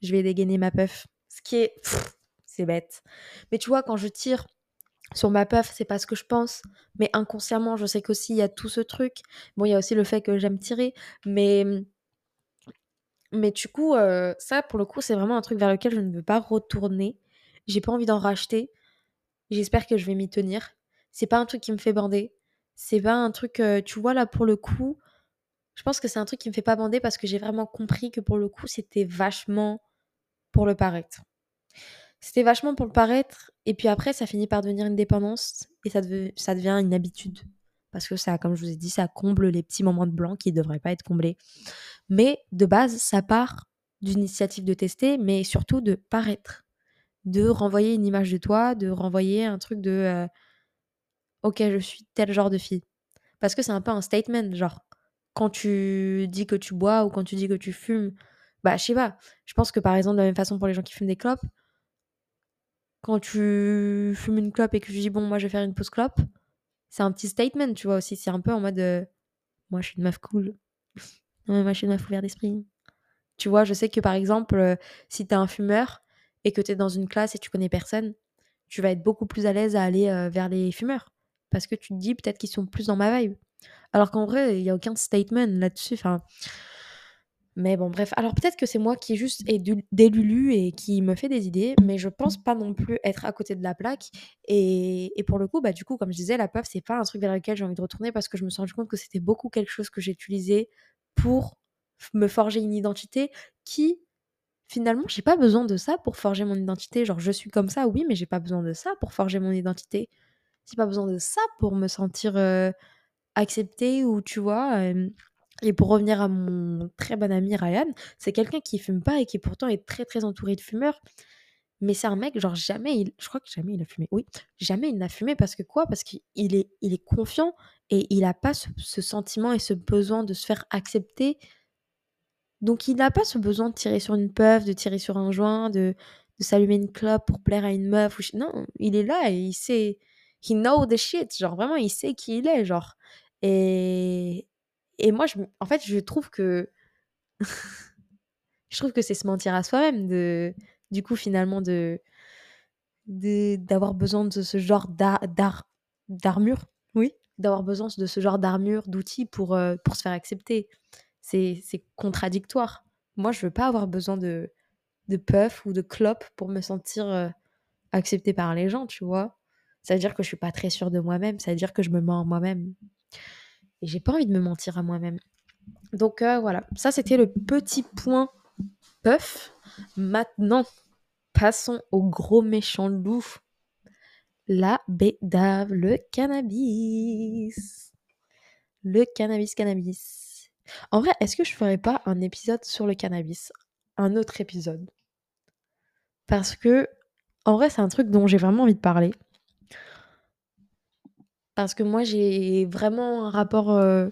S1: je vais dégainer ma puff. Ce qui est... C'est bête. Mais tu vois, quand je tire sur ma puff, c'est pas ce que je pense. Mais inconsciemment, je sais qu'aussi, il y a tout ce truc. Bon, il y a aussi le fait que j'aime tirer. Mais... Mais du coup, euh, ça, pour le coup, c'est vraiment un truc vers lequel je ne veux pas retourner. J'ai pas envie d'en racheter. J'espère que je vais m'y tenir. C'est pas un truc qui me fait bander. C'est pas un truc, tu vois, là, pour le coup, je pense que c'est un truc qui me fait pas bander parce que j'ai vraiment compris que pour le coup, c'était vachement pour le paraître. C'était vachement pour le paraître, et puis après, ça finit par devenir une dépendance, et ça, devient une habitude. Parce que ça, comme je vous ai dit, ça comble les petits moments de blanc qui ne devraient pas être comblés. Mais de base, ça part d'une initiative de tester, mais surtout de paraître. De renvoyer une image de toi, de renvoyer un truc de ok, je suis tel genre de fille. Parce que c'est un peu un statement, genre, quand tu dis que tu bois ou quand tu dis que tu fumes, bah, je sais pas. Je pense que par exemple, de la même façon pour les gens qui fument des clopes, quand tu fumes une clope et que tu dis, bon, moi, je vais faire une pause clope, c'est un petit statement, tu vois, aussi. C'est un peu en mode, euh, moi, je suis une meuf cool. moi, je suis une meuf ouverte d'esprit. Tu vois, je sais que par exemple, euh, si t'es un fumeur et que t'es dans une classe et tu connais personne, tu vas être beaucoup plus à l'aise à aller euh, vers les fumeurs parce que tu te dis peut-être qu'ils sont plus dans ma vibe. Alors qu'en vrai, il n'y a aucun statement là-dessus. Enfin, mais bon, bref. Alors peut-être que c'est moi qui juste est délulu et qui me fait des idées, mais je pense pas non plus être à côté de la plaque. Et, pour le coup, bah du coup, comme je disais, la puff, c'est pas un truc vers lequel j'ai envie de retourner parce que je me suis rendu compte que c'était beaucoup quelque chose que j'utilisais pour me forger une identité qui finalement j'ai pas besoin de ça pour forger mon identité genre je suis comme ça oui mais j'ai pas besoin de ça pour forger mon identité j'ai pas besoin de ça pour me sentir acceptée ou tu vois. Et pour revenir à mon très bon ami Ryan, c'est quelqu'un qui fume pas et qui pourtant est très, très entouré de fumeurs. Mais c'est un mec, genre jamais il je crois que jamais il a fumé. Oui, jamais il n'a fumé parce que quoi? Parce qu'il est il est confiant et il a pas ce sentiment et ce besoin de se faire accepter. Donc il n'a pas ce besoin de tirer sur une puff, de tirer sur un joint, de de s'allumer une clope pour plaire à une meuf non, il est là et il sait he know the shit, genre vraiment il sait qui il est, genre et et moi je en fait, je trouve que je trouve que c'est se mentir à soi-même de du coup finalement de d'avoir besoin de ce genre d'ar d'ar d'armure, oui, d'avoir besoin de ce genre d'armure, d'outils pour, heu, pour se faire accepter. C'est c'est contradictoire. Moi, je veux pas avoir besoin de de puff ou de clope pour me sentir, heu, acceptée par les gens, tu vois? Ça veut dire que je suis pas très sûre de moi-même, ça veut dire que je me mens moi-même j'ai pas envie de me mentir à moi-même. Donc heu, voilà, ça c'était le petit point puff. Maintenant, passons au gros méchant loup. La bédave, le cannabis. Le cannabis, cannabis. En vrai, est-ce que je ferais pas un épisode sur le cannabis? Un autre épisode? Parce que, en vrai, c'est un truc dont j'ai vraiment envie de parler. Parce que moi, j'ai vraiment un rapport, heu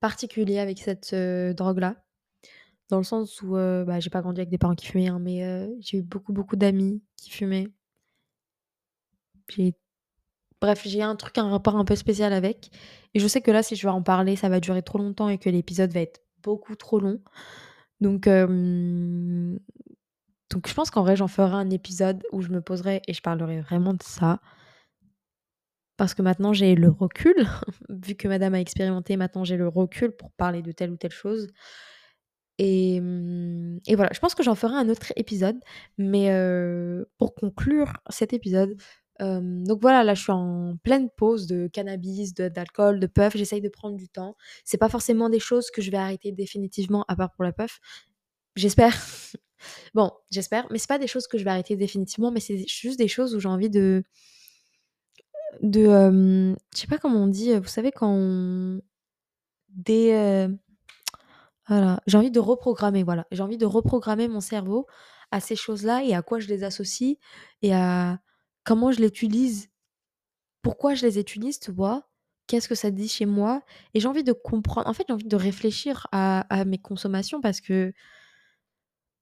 S1: particulier avec cette, heu, drogue-là. Dans le sens où, heu, bah, j'ai pas grandi avec des parents qui fumaient, hein, mais, heu, j'ai eu beaucoup, beaucoup d'amis qui fumaient. Bref, j'ai un truc, un rapport un peu spécial avec et je sais que là, si je vais en parler, ça va durer trop longtemps et que l'épisode va être beaucoup trop long. Donc, donc je pense qu'en vrai, j'en ferai un épisode où je me poserai et je parlerai vraiment de ça. Parce que maintenant j'ai le recul, vu que madame a expérimenté, maintenant j'ai le recul pour parler de telle ou telle chose. Et, mmh, et voilà, je pense que j'en ferai un autre épisode, mais heu, pour conclure cet épisode, hem, donc voilà, là je suis en pleine pause de cannabis, de d'alcool, de puff, j'essaye de prendre du temps. C'est pas forcément des choses que je vais arrêter définitivement à part pour la puff. J'espère. Bon, j'espère, mais c'est pas des choses que je vais arrêter définitivement, mais c'est juste des choses où j'ai envie de de, hem, je sais pas comment on dit, vous savez quand on heu, voilà, j'ai envie de reprogrammer, voilà. J'ai envie de reprogrammer mon cerveau à ces choses-là et à quoi je les associe et à comment je l'utilise, pourquoi je les utilise, tu vois? Qu'est-ce que ça dit chez moi? Et j'ai envie de comprendre en fait, j'ai envie de réfléchir à à mes consommations parce que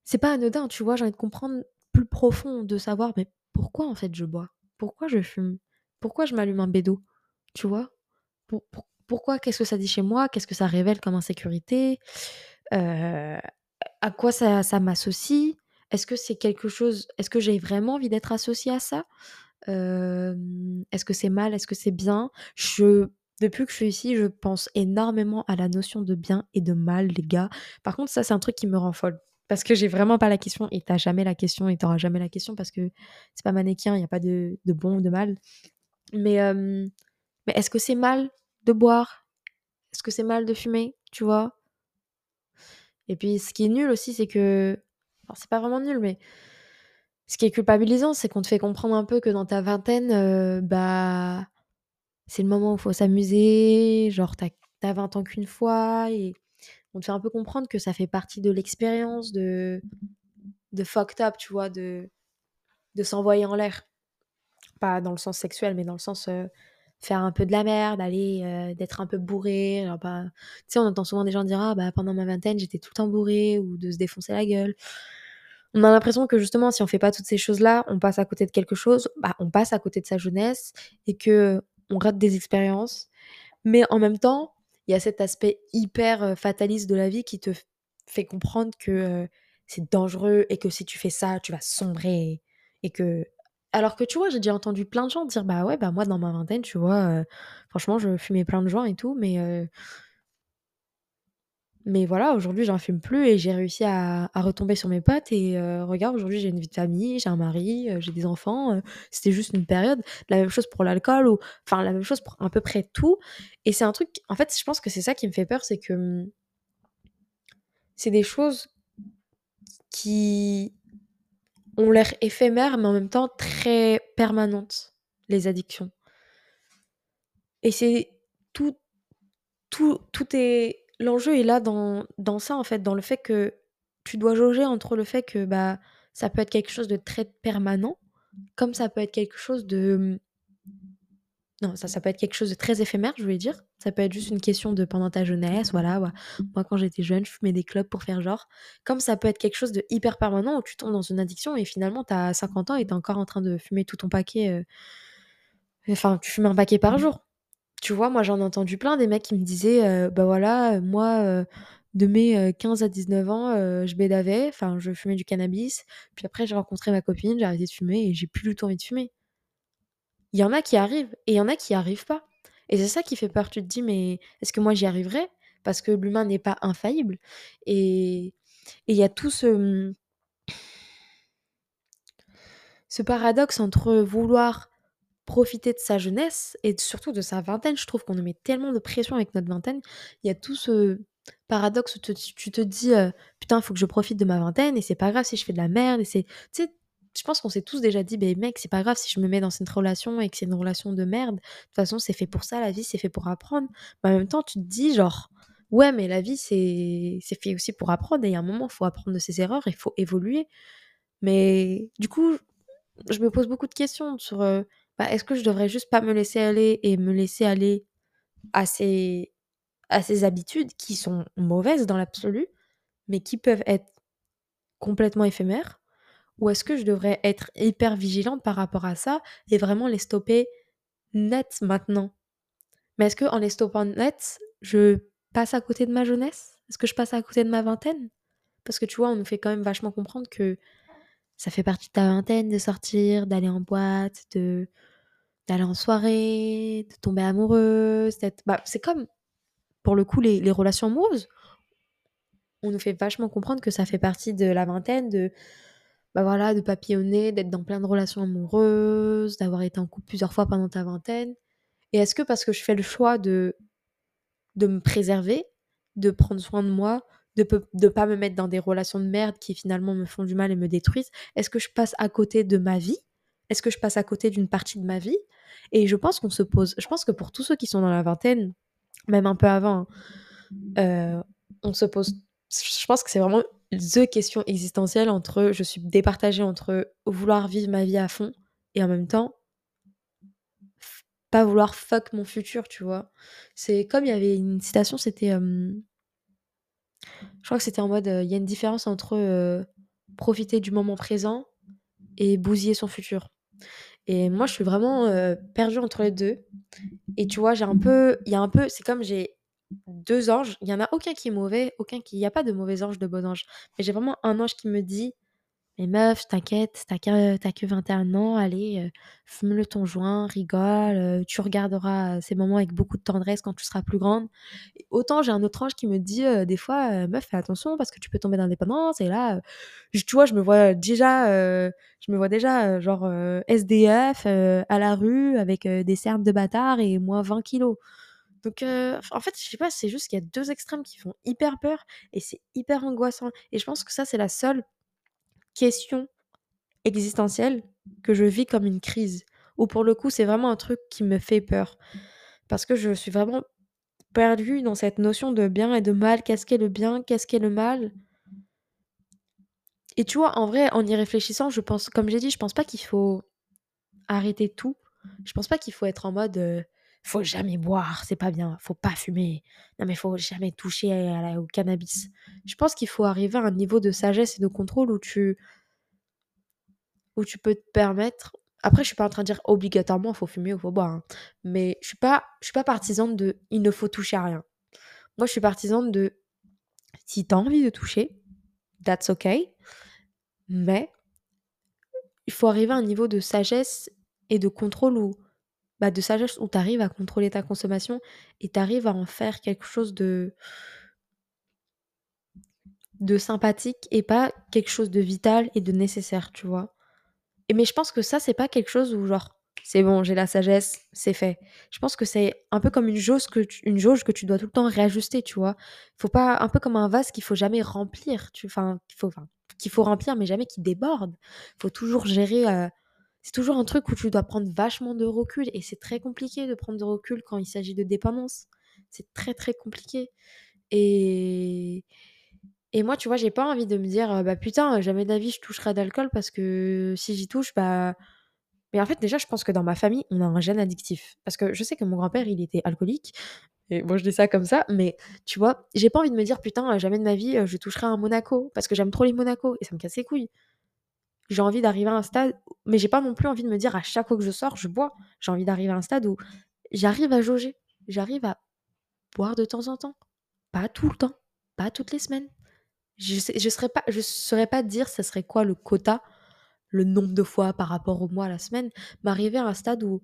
S1: c'est pas anodin, tu vois? J'ai envie de comprendre plus profond, de savoir, mais pourquoi en fait je bois? Pourquoi je fume? Pourquoi je m'allume un bédo? Tu vois? Pour pour pourquoi? Qu'est-ce que ça dit chez moi? Qu'est-ce que ça révèle comme insécurité? Heu, à quoi ça m'associe? Est-ce que c'est quelque chose est-ce que j'ai vraiment envie d'être associée à ça? Hem, est-ce que c'est mal? Est-ce que c'est bien? Depuis que je suis ici, je pense énormément à la notion de bien et de mal, les gars. Par contre, ça, c'est un truc qui me rend folle parce que j'ai vraiment pas la question et tu as jamais la question et tu auras jamais la question parce que c'est pas manichéen, il y a pas de bon ou de mal. Mais hem, mais est-ce que c'est mal de boire? Est-ce que c'est mal de fumer? Tu vois? Et puis ce qui est nul aussi, c'est que alors c'est pas vraiment nul, mais ce qui est culpabilisant, c'est qu'on te fait comprendre un peu que dans ta vingtaine, heu, bah, c'est le moment où il faut s'amuser, genre tu as tu as 20 ans qu'une fois et on te fait un peu comprendre que ça fait partie de l'expérience de de fucked up, tu vois? De s'envoyer en l'air. Pas dans le sens sexuel, mais dans le sens, faire un peu de la merde, aller, heu, d'être un peu bourré, pas tu sais, on entend souvent des gens dire: «Ah bah, pendant ma vingtaine, j'étais tout le temps bourré» ou de se défoncer la gueule. On a l'impression que justement, si on fait pas toutes ces choses-là, on passe à côté de quelque chose. Bah, on passe à côté de sa jeunesse et qu'on rate des expériences. Mais en même temps, il y a cet aspect hyper, fataliste de la vie qui te fait comprendre que, c'est dangereux et que si tu fais ça, tu vas sombrer et que alors que tu vois, j'ai déjà entendu plein de gens dire: «Bah ouais, bah moi dans ma vingtaine, tu vois, franchement, je fumais plein de joints et tout, mais heu» «mais voilà, aujourd'hui, j'en fume plus et j'ai réussi à retomber sur mes pattes et regarde, aujourd'hui, j'ai une vie de famille, j'ai un mari, j'ai des enfants, c'était juste une période». La même chose pour l'alcool ou enfin la même chose pour à peu près tout et c'est un truc en fait, je pense que c'est ça qui me fait peur, c'est que, mmh c'est des choses qui ont l'air éphémères, mais en même temps très permanentes, les addictions. Et c'est tout tout tout est l'enjeu est là dans dans ça, en fait, dans le fait que tu dois jauger entre le fait que, bah, ça peut être quelque chose de très permanent, comme ça peut être quelque chose de, non, ça, peut être quelque chose de très éphémère, je voulais dire. Ça peut être juste une question de pendant ta jeunesse, voilà. Moi, quand j'étais jeune, je fumais des clopes pour faire genre. Comme ça peut être quelque chose de hyper permanent où tu tombes dans une addiction et finalement, tu as 50 ans et tu es encore en train de fumer tout ton paquet, heu enfin, tu fumes un paquet par jour. Tu vois, moi, j'en ai entendu plein des mecs qui me disaient, heu: «Bah, voilà, moi, heu, de mes, heu, 15 à 19 ans, je bédavais, enfin, je fumais du cannabis, puis après j'ai rencontré ma copine, j'ai arrêté de fumer et j'ai plus du tout envie de fumer». Il y en a qui arrivent et il y en a qui arrivent pas et c'est ça qui fait peur. Tu te dis: «Mais est-ce que moi j'y arriverai?» parce que l'humain n'est pas infaillible et il y a tout ce, ce paradoxe entre vouloir profiter de sa jeunesse et surtout de sa vingtaine. Je trouve qu'on nous met tellement de pression avec notre vingtaine. Il y a tout ce paradoxe où tu te dis, heu: «Putain, il faut que je profite de ma vingtaine et c'est pas grave si je fais de la merde» tu sais, je pense qu'on s'est tous déjà dit: «Beh, mec, c'est pas grave si je me mets dans cette relation et que c'est une relation de merde. De toute façon, c'est fait pour ça la vie, c'est fait pour apprendre». Mais en même temps, tu te dis genre: «Ouais, mais la vie, c'est c'est fait aussi pour apprendre et il y a un moment, il faut apprendre de ses erreurs, il faut évoluer». Mais du coup, je me pose beaucoup de questions sur, heu, bah, est-ce que je devrais juste pas me laisser aller et me laisser aller à ces à ces habitudes qui sont mauvaises dans l'absolu, mais qui peuvent être complètement éphémères? Ou est-ce que je devrais être hyper vigilante par rapport à ça et vraiment les stopper net maintenant? Mais est-ce qu'en les stoppant net, je passe à côté de ma jeunesse? Est-ce que je passe à côté de ma vingtaine? Parce que tu vois, on nous fait quand même vachement comprendre que ça fait partie de ta vingtaine de sortir, d'aller en boîte, de d'aller en soirée, de tomber amoureuse, bah, c'est comme pour le coup les les relations amoureuses. On nous fait vachement comprendre que ça fait partie de la vingtaine, de bah, voilà, de papillonner, d'être dans plein de relations amoureuses, d'avoir été en couple plusieurs fois pendant ta vingtaine. Et est-ce que parce que je fais le choix de de me préserver, de prendre soin de moi, de de pas me mettre dans des relations de merde qui finalement me font du mal et me détruisent, est-ce que je passe à côté de ma vie? Est-ce que je passe à côté d'une partie de ma vie? Et je pense qu'on se pose je pense que pour tous ceux qui sont dans la vingtaine, même un peu avant, hein, heu, on se pose je pense que c'est vraiment the question existentielle entre je suis départagée entre vouloir vivre ma vie à fond et en même temps pas vouloir fuck mon futur, tu vois? C'est comme il y avait une citation, c'était, je crois que c'était en mode, il y a une différence entre, profiter du moment présent et bousiller son futur. Et moi, je suis vraiment, perdue entre les 2 et tu vois, j'ai un peu il y a un peu c'est comme j'ai 2 anges, il y en a aucun qui est mauvais, aucun qui il y a pas de mauvais ange, de bon ange. Mais j'ai vraiment un ange qui me dit: «Mais meuf, t'inquiète, t'as que que 21 ans, allez, heu, fume-le ton joint, rigole, heu, tu regarderas ces moments avec beaucoup de tendresse quand tu seras plus grande». Et autant j'ai un autre ange qui me dit, des fois, «Meuf, fais attention parce que tu peux tomber dans la dépendance» et là, heu, tu vois, je me vois déjà, je me vois déjà, genre, SDF, à la rue avec, des cernes de bâtard et moins 20 kilos. Donc en fait, je sais pas, c'est juste qu'il y a 2 extrêmes qui font hyper peur et c'est hyper angoissant et je pense que ça, c'est la seule question existentielle que je vis comme une crise. Ou pour le coup, c'est vraiment un truc qui me fait peur. Parce que je suis vraiment perdue dans cette notion de bien et de mal. Qu'est-ce qu'est le bien? Qu'est-ce qu'est le mal? Et tu vois, en vrai, en y réfléchissant, je pense comme j'ai dit, je pense pas qu'il faut arrêter tout. Je pense pas qu'il faut être en mode, «Faut jamais boire, c'est pas bien, faut pas fumer. Non mais faut jamais toucher à au cannabis». Je pense qu'il faut arriver à un niveau de sagesse et de contrôle où tu où tu peux te permettre après je suis pas en train de dire obligatoirement faut fumer ou faut boire, hein, mais je suis pas je suis pas partisane de il ne faut toucher à rien. Moi je suis partisane de si tu as envie de toucher, that's okay, mais il faut arriver à un niveau de sagesse et de contrôle où bah, de sagesse où tu arrives à contrôler ta consommation et tu arrives à en faire quelque chose de de sympathique et pas quelque chose de vital et de nécessaire, tu vois? Et mais je pense que ça, c'est pas quelque chose où genre: «C'est bon, j'ai la sagesse, c'est fait». Je pense que c'est un peu comme une jauge que tu une jauge que tu dois tout le temps réajuster, tu vois? Faut pas un peu comme un vase qu'il faut jamais remplir, tu enfin, qu'il faut qu'il faut remplir mais jamais qu'il déborde. Faut toujours gérer, heu, c'est toujours un truc où tu dois prendre vachement de recul et c'est très compliqué de prendre de recul quand il s'agit de dépendance. C'est très, très compliqué et et moi, tu vois, j'ai pas envie de me dire, «Bah, putain, jamais de la vie je toucherai d'alcool parce que si j'y touche, bah» mais en fait, déjà, je pense que dans ma famille, on a un gène addictif. Parce que je sais que mon grand-père, il était alcoolique et moi, je dis ça comme ça, mais tu vois, j'ai pas envie de me dire: «Putain, jamais de ma vie, je toucherai un Monaco» parce que j'aime trop les Monaco et ça me casse les couilles. J'ai envie d'arriver à un stade mais j'ai pas non plus envie de me dire à chaque fois que je sors, je bois. J'ai envie d'arriver à un stade où j'arrive à jauger, j'arrive à boire de temps en temps, pas tout le temps, pas toutes les semaines. Je sais je serais pas je saurais pas dire ça serait quoi le quota, le nombre de fois par rapport au mois, la semaine, mais arriver à un stade où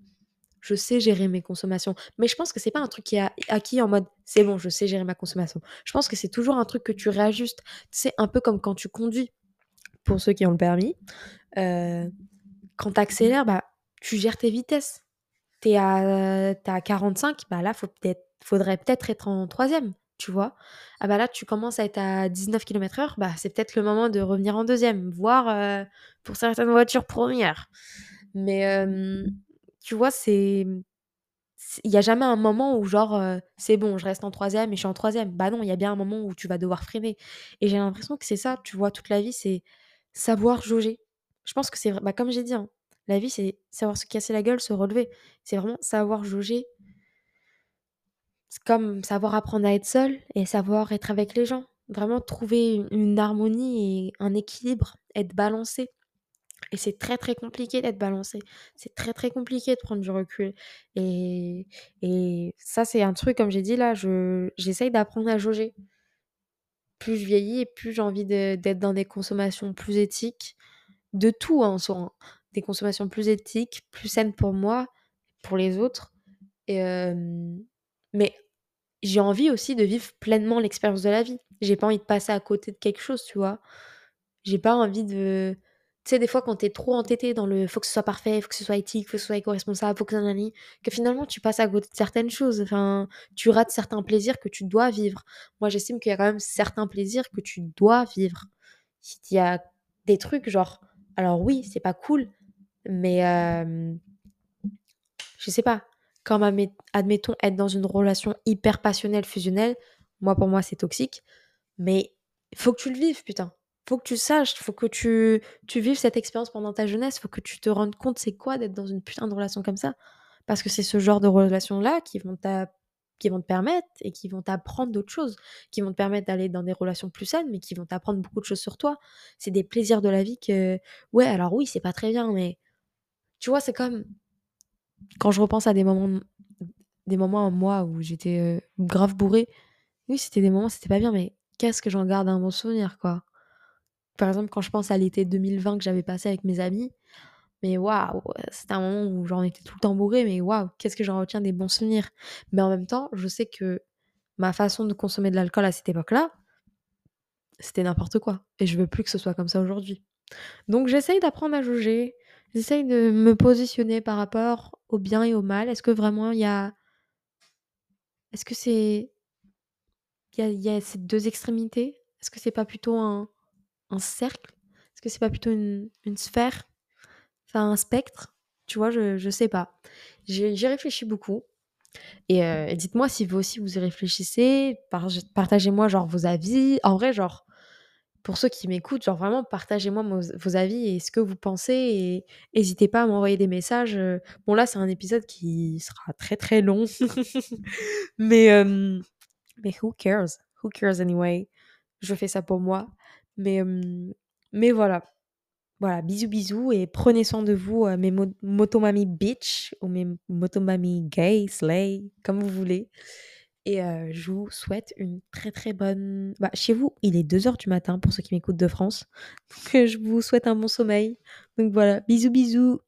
S1: je sais gérer mes consommations. Mais je pense que c'est pas un truc qui est acquis en mode: «C'est bon, je sais gérer ma consommation». Je pense que c'est toujours un truc que tu réajustes. Sais, un peu comme quand tu conduis, pour ceux qui ont le permis, heu, quand tu accélères, bah, tu gères tes vitesses. Tu es es à 45, bah, là, faut peut-être faudrait peut-être être en 3e, tu vois? Ah bah, là, tu commences à être à 19 kilomètres-heure, bah, c'est peut-être le moment de revenir en 2e, voire, heu, pour certaines voitures 1re. Mais hem, tu vois, c'est il y a jamais un moment où genre, c'est bon, je reste en 3e et je suis en 3e. Bah, non, il y a bien un moment où tu vas devoir freiner et j'ai l'impression que c'est ça, tu vois? Toute la vie, c'est savoir jauger. Je pense que c'est bah, comme j'ai dit, hein, la vie, c'est savoir se casser la gueule, se relever. C'est vraiment savoir jauger c'est comme savoir apprendre à être seul et savoir être avec les gens. Vraiment trouver une une harmonie et un équilibre, être balancé et c'est très, très compliqué d'être balancé. C'est très, très compliqué de prendre du recul et et ça, c'est un truc, comme j'ai dit là, je j'essaye d'apprendre à jauger. Plus je vieillis et plus j'ai envie d'être dans des consommations plus éthiques, de tout, hein, en soi, hein. Des consommations plus éthiques, plus saines pour moi, pour les autres et mais j'ai envie aussi de vivre pleinement l'expérience de la vie. J'ai pas envie de passer à côté de quelque chose, tu vois? J'ai pas envie de tu sais, des fois, quand tu es trop entêté dans le: «Faut que ce soit parfait, faut que ce soit éthique, faut que ce soit éco-responsable, faut que nanani», que finalement tu passes à côté de certaines choses. Enfin, tu rates certains plaisirs que tu dois vivre. Moi, j'estime qu'il y a quand même certains plaisirs que tu dois vivre. Il y a des trucs genre alors oui, c'est pas cool, mais je sais pas, comme admet admettons être dans une relation hyper passionnelle, fusionnelle, moi, pour moi, c'est toxique, mais faut que tu le vives, putain. Faut que tu saches, faut que tu tu vives cette expérience pendant ta jeunesse, faut que tu te rendes compte c'est quoi d'être dans une putain de relation comme ça. Parce que c'est ce genre de relations-là qui vont qui vont te permettre et qui vont t'apprendre d'autres choses, qui vont te permettre d'aller dans des relations plus saines, mais qui vont t'apprendre beaucoup de choses sur toi. C'est des plaisirs de la vie que ouais, alors oui, c'est pas très bien, mais tu vois, c'est comme quand je repense à des moments des moments à moi où j'étais, grave bourrée, oui, c'était des moments, c'était pas bien, mais qu'est-ce que j'en garde un bon souvenir, quoi. Par exemple, quand je pense à l'été 2020 que j'avais passé avec mes amis, mais waouh, c'était un moment où genre on était tout le temps bourrés, mais waouh, qu'est-ce que j'en retiens des bons souvenirs? Mais en même temps, je sais que ma façon de consommer de l'alcool à cette époque-là c'était n'importe quoi et je veux plus que ce soit comme ça aujourd'hui. Donc j'essaye d'apprendre à jauger, j'essaye de me positionner par rapport au bien et au mal. Est-ce que vraiment il y a est-ce que c'est il y y a ces 2 extrémités? Est-ce que c'est pas plutôt un un cercle? Est-ce que c'est pas plutôt une une sphère? Enfin, un spectre? Tu vois? Je je sais pas. J'y réfléchis beaucoup et heu, dites-moi si vous aussi vous y réfléchissez, partagez-moi genre vos avis. En vrai, genre, pour ceux qui m'écoutent, genre vraiment partagez-moi vos avis et ce que vous pensez et hésitez pas à m'envoyer des messages. Bon là, c'est un épisode qui sera très, très long, mais hem, mais who cares? Who cares anyway? Je fais ça pour moi, mais mais voilà. Voilà, bisous, bisous et prenez soin de vous, heu, mes mo motomami bitch ou mes motomami gay, slay, comme vous voulez et heu, je vous souhaite une très, très bonne bah, chez vous, il est 2:00 du matin pour ceux qui m'écoutent de France, je vous souhaite un bon sommeil. Donc voilà, bisous, bisous.